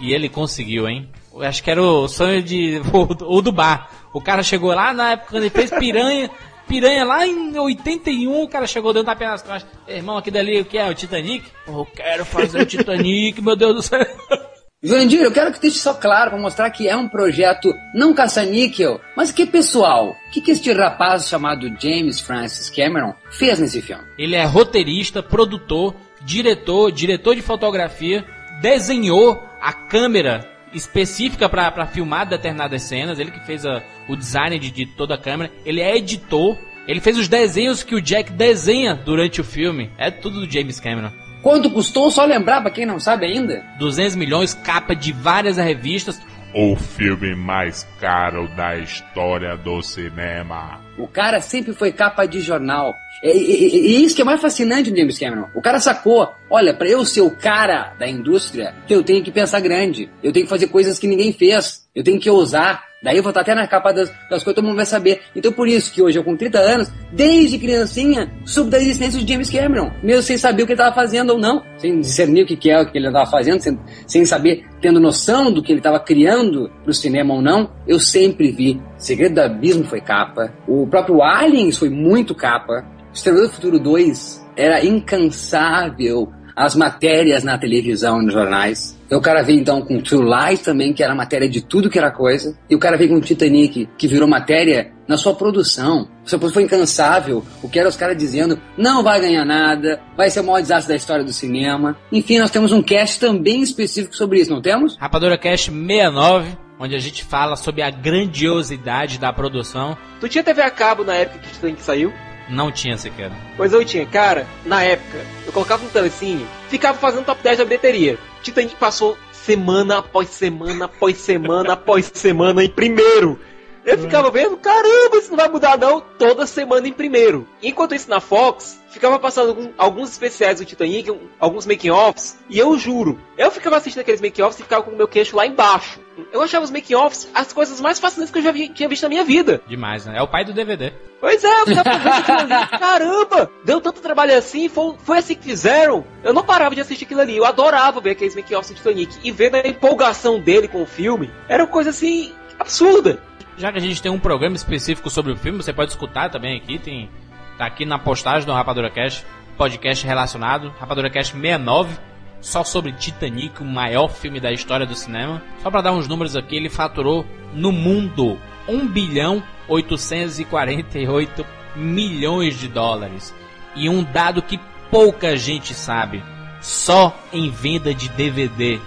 E ele conseguiu, hein? Eu acho que era o sonho de. O, o do bar. O cara chegou lá na época quando ele fez piranha. Piranha lá em 81, o cara chegou dentro da perna nas costas. Irmão, aqui dali o que é? O Titanic? Eu quero fazer o Titanic, meu Deus do céu. Jurandir, eu quero que deixe só claro para mostrar que é um projeto não caça-níquel, mas que pessoal. O que, que este rapaz chamado James Francis Cameron fez nesse filme? Ele é roteirista, produtor, diretor, diretor de fotografia, desenhou a câmera específica para filmar determinadas cenas, ele que fez a- o design de, de toda a câmera, ele é editor, ele fez os desenhos que o Jack desenha durante o filme, é tudo do James Cameron. Quanto custou? Só lembrar para quem não sabe ainda. 200 milhões, capa de várias revistas, O filme mais caro da história do cinema. O cara sempre foi capa de jornal. E, e- e- isso que é mais fascinante do James Cameron. O cara sacou, olha, para eu ser o cara da indústria, eu tenho que pensar grande. Eu tenho que fazer coisas que ninguém fez. Eu tenho que ousar. Daí eu vou estar até na capa das, das coisas, todo mundo vai saber. Então por isso que hoje eu com 30 anos, desde criancinha, soube da existência de James Cameron. Mesmo sem saber o que ele estava fazendo ou não. Sem discernir o que, que é o que ele estava fazendo, sem, sem saber, tendo noção do que ele estava criando pro cinema ou não. Eu sempre vi. Segredo do Abismo foi capa. O próprio Aliens foi muito capa. Exterminador do Futuro 2 era incansável as matérias na televisão e nos jornais. Então o cara veio então com True Lies também, que era matéria de tudo que era coisa. E o cara veio com Titanic, que virou matéria na sua produção. Só foi incansável. O que era os caras dizendo, não vai ganhar nada, vai ser o maior desastre da história do cinema. Enfim, nós temos um cast também específico sobre isso, não temos? Rapadura Cast 69, onde a gente fala sobre a grandiosidade da produção. Tu tinha TV a cabo na época que o Titanic saiu? Não tinha sequer. Pois eu tinha. Cara, na época, eu colocava no telecine, ficava fazendo top 10 da bilheteria. Titanic passou semana após semana, após semana, após semana em primeiro. Eu ficava vendo, caramba, isso não vai mudar não, toda semana em primeiro. Enquanto isso na Fox, ficava passando alguns especiais do Titanic, alguns making-offs, e eu juro, eu ficava assistindo aqueles making-offs e ficava com o meu queixo lá embaixo. Eu achava os making-offs as coisas mais fascinantes que eu já vi- tinha visto na minha vida. Demais, né? É o pai do DVD. Pois é, eu ficava vendo aquilo ali. Caramba! Deu tanto trabalho assim, foi, foi assim que fizeram. Eu não parava de assistir aquilo ali. Eu adorava ver aqueles make-offs do Titanic. E vendo a empolgação dele com o filme, era uma coisa assim, absurda. Já que a gente tem um programa específico sobre o filme, você pode escutar também aqui, tem tá aqui na postagem do Rapadura Cast, podcast relacionado, Rapadura Cast 69, só sobre Titanic, o maior filme da história do cinema. Só para dar uns números aqui, ele faturou no mundo 1 bilhão 848 milhões de dólares. E um dado que pouca gente sabe, só em venda de DVD,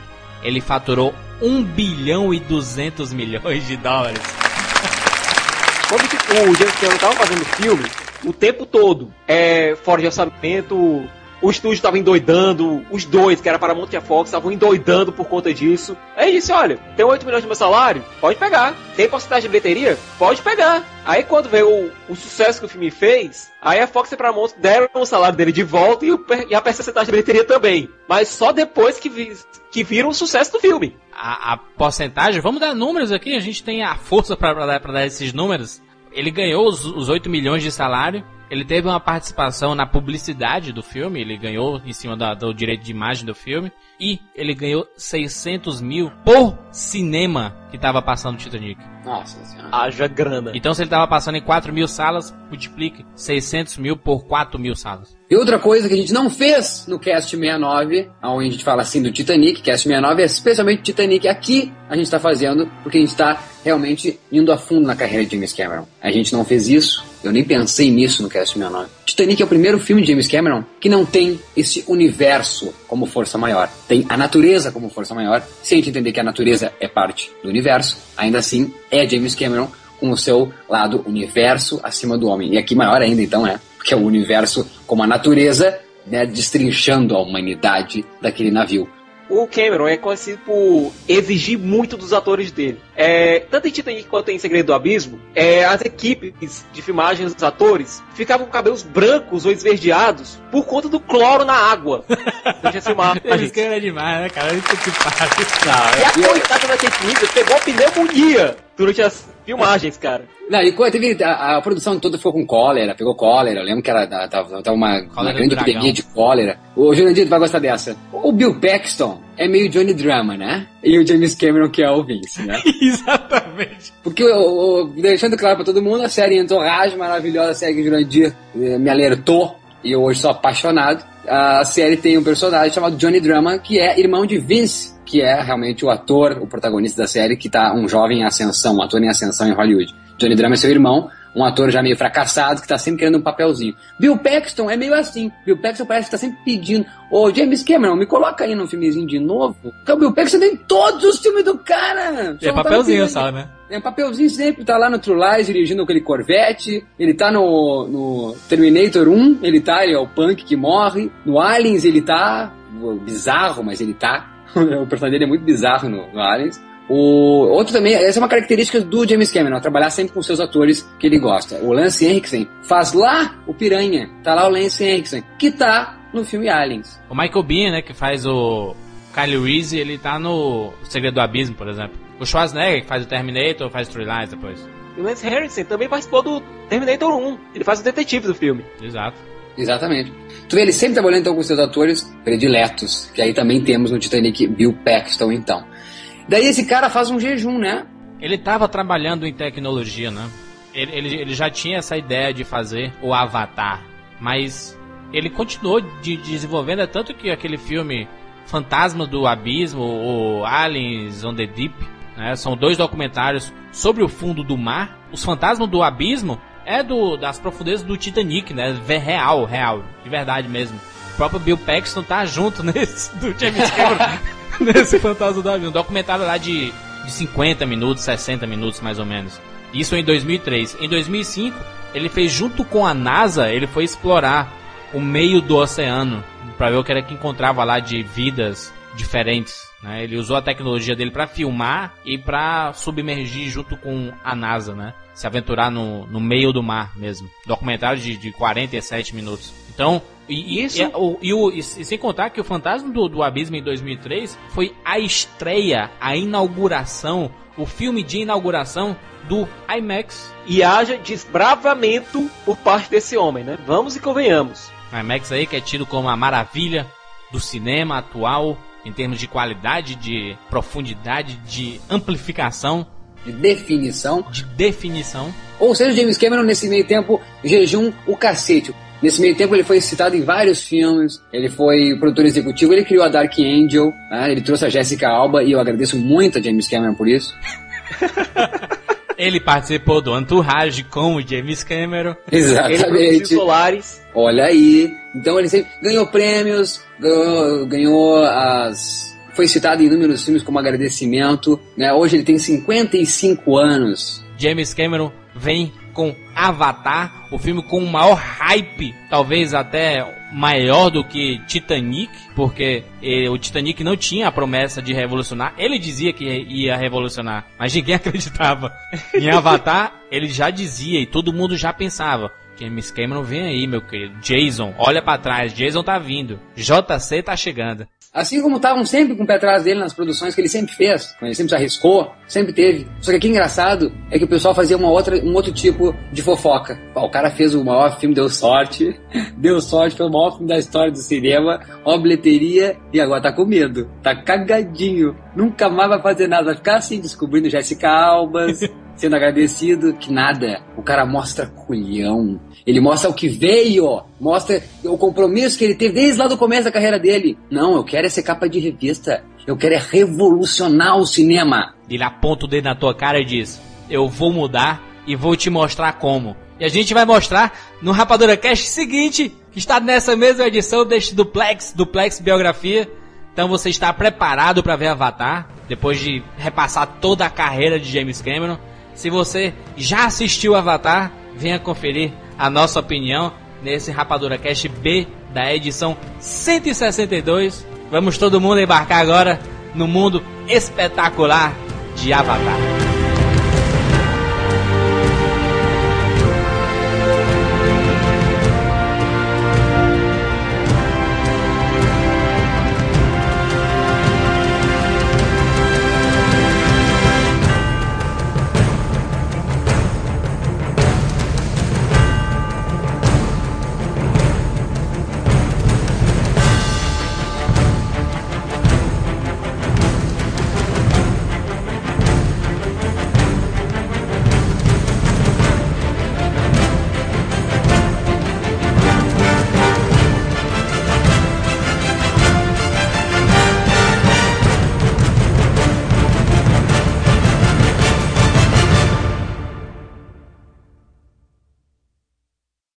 ele faturou 1 bilhão e 200 milhões de dólares. Quando o James Cameron tava fazendo filme, o tempo todo, é, fora de orçamento, o estúdio tava endoidando, os dois, que era Paramount e a Fox, estavam endoidando por conta disso. Ele disse, olha, tem 8 milhões de meu salário? Pode pegar. Tem porcentagem de bilheteria? Pode pegar. Aí quando veio o, o sucesso que o filme fez, aí a Fox e a Paramount deram o salário dele de volta e, o, e a porcentagem de bilheteria também. Mas só depois que, vi, que viram o sucesso do filme. a, a porcentagem, vamos dar números aqui, a gente tem a força para dar, dar esses números. Ele ganhou os, os 8 milhões de salário, ele teve uma participação na publicidade do filme, ele ganhou em cima da- do direito de imagem do filme, e ele ganhou 600 mil por cinema que estava passando Titanic. Nossa senhora. Haja grana. Então se ele estava passando em 4 mil salas, multiplique 600 mil por 4 mil salas. E outra coisa que a gente não fez no Cast 69, onde a gente fala assim do Titanic, Cast 69 é especialmente Titanic. Aqui a gente está fazendo porque a gente está realmente indo a fundo na carreira de James Cameron. A gente não fez isso, eu nem pensei nisso no Cast 69. Titanic é o primeiro filme de James Cameron que não tem esse universo como força maior. Tem a natureza como força maior. Se a gente entender que a natureza é parte do universo, ainda assim é James Cameron com o seu lado universo acima do homem. E aqui maior ainda, então, é, porque é o universo como a natureza, né, destrinchando a humanidade daquele navio. o Cameron é conhecido por exigir muito dos atores dele. É, tanto em Titanic quanto em Segredo do Abismo, é, as equipes de filmagem dos atores ficavam com cabelos brancos ou esverdeados por conta do cloro na água. As filmagens. Eles é demais, né, cara? Isso que pariu. E a coitada da Kate Winslet pegou pneumonia durante as filmagens, cara. Não, e quando teve, a, a produção toda ficou com cólera, pegou cólera. Eu lembro que era, tava, tava uma, uma grande dragão. epidemia de cólera. O Jurandir vai gostar dessa. O Bill Paxton é meio Johnny Drama, né? E o James Cameron que é o Vince, né? Exatamente. Porque, o, o- deixando claro pra todo mundo, a série Entourage, maravilhosa série que o Jurandir eh, me alertou, e eu hoje sou apaixonado. A série tem um personagem chamado Johnny Drama, que é irmão de Vince, que é realmente o ator, o protagonista da série, que tá um jovem em ascensão, um ator em ascensão em Hollywood. Johnny Drama é seu irmão, um ator já meio fracassado, que tá sempre querendo um papelzinho. Bill Paxton é meio assim. Bill Paxton parece que tá sempre pedindo, ô James Cameron, me coloca aí num filmezinho de novo. Porque o Bill Paxton tem todos os filmes do cara. É Só no papelzinho só, né? é um papelzinho sempre, tá lá no True Lies dirigindo aquele Corvette, ele tá no, no Terminator 1, ele tá, ele é o punk que morre, no Aliens ele tá, bizarro, mas ele tá, o personagem dele é muito bizarro no, no Aliens. O outro também, essa é uma característica do James Cameron, trabalhar sempre com seus atores que ele gosta. O Lance Henriksen faz lá o Piranha, tá lá o Lance Henriksen, que tá no filme Aliens. O Michael Biehn, né, que faz o Kyle Reese, ele tá no Segredo do Abismo, por exemplo. O Schwarzenegger, que faz o Terminator, faz True Lies depois. E o Lance Harrison também participou do Terminator 1. Ele faz o detetive do filme. Exato. Exatamente. Tu vê, ele sempre trabalhando então com seus atores prediletos, que aí também temos no Titanic Bill Paxton, então. Daí esse cara faz um jejum, né? Ele tava trabalhando em tecnologia, né? Ele, ele, ele já tinha essa ideia de fazer o Avatar, mas ele continuou de, desenvolvendo, é tanto que aquele filme Fantasma do Abismo, ou Aliens on the Deep, né? São dois documentários sobre o fundo do mar. Os Fantasmas do Abismo é do, das profundezas do Titanic, né? Vé- Real, real, de verdade mesmo. O próprio Bill Paxton tá junto nesse do James Cameron nesse Fantasma do Abismo. Um documentário lá de, de 50 minutos, 60 minutos mais ou menos. Isso em 2003. Em 2005, ele fez junto com a NASA, ele foi explorar o meio do oceano para ver o que era que encontrava lá de vidas diferentes. Né? Ele usou a tecnologia dele para filmar e para submergir junto com a NASA, né? Se aventurar no, no meio do mar mesmo. Documentário de, de 47 minutos. Então, e, Isso- e, o- e o- e sem contar que o Fantasma do, do Abismo em 2003 foi a estreia, a inauguração, o filme de inauguração do IMAX. E haja desbravamento por parte desse homem, né? Vamos e convenhamos. IMAX aí que é tido como a maravilha do cinema atual em termos de qualidade, de profundidade, de amplificação, De definição. de definição. Ou seja, o James Cameron, nesse meio tempo, jejum o cacete. Nesse meio tempo, ele foi citado em vários filmes, ele foi produtor executivo, ele criou a Dark Angel, né? ele trouxe a Jessica Alba, e eu agradeço muito a James Cameron por isso. Ele participou do Entourage com o James Cameron. Ele Exatamente. Solares. Olha aí. Então ele sempre ganhou prêmios, ganhou, ganhou as. Foi citado em inúmeros filmes como agradecimento. Né? Hoje ele tem 55 anos. James Cameron vem com Avatar, o filme com o maior hype, talvez até maior do que Titanic, porque eh, o Titanic não tinha a promessa de revolucionar. Ele dizia que ia revolucionar, mas ninguém acreditava. Em Avatar, ele já dizia e todo mundo já pensava. James Cameron vem aí, meu querido. Jason, olha pra trás. Jason tá vindo. JC tá chegando. Assim como estavam sempre com o pé atrás dele nas produções que ele sempre fez, ele sempre se arriscou, sempre teve. Só que aqui engraçado é que o pessoal fazia uma outra, um outro tipo de fofoca. O cara fez o maior filme, deu sorte, deu sorte, foi o maior filme da história do cinema, uma bilheteria, e agora tá com medo, tá cagadinho, nunca mais vai fazer nada, vai ficar assim, descobrindo Jessica Albas, sendo agradecido, que nada. O cara mostra culhão. Ele mostra o que veio, mostra o compromisso que ele teve desde lá do começo da carreira dele. Não, eu quero ser capa de revista. Eu quero é revolucionar o cinema. Ele aponta o dedo na tua cara e diz: Eu vou mudar e vou te mostrar como. E a gente vai mostrar no Rapadura Cast seguinte, que está nessa mesma edição deste Duplex, Duplex Biografia. Então você está preparado para ver Avatar, depois de repassar toda a carreira de James Cameron. Se você já assistiu Avatar, venha conferir a nossa opinião nesse Rapadura Cast B da edição 162. Vamos todo mundo embarcar agora no mundo espetacular de Avatar.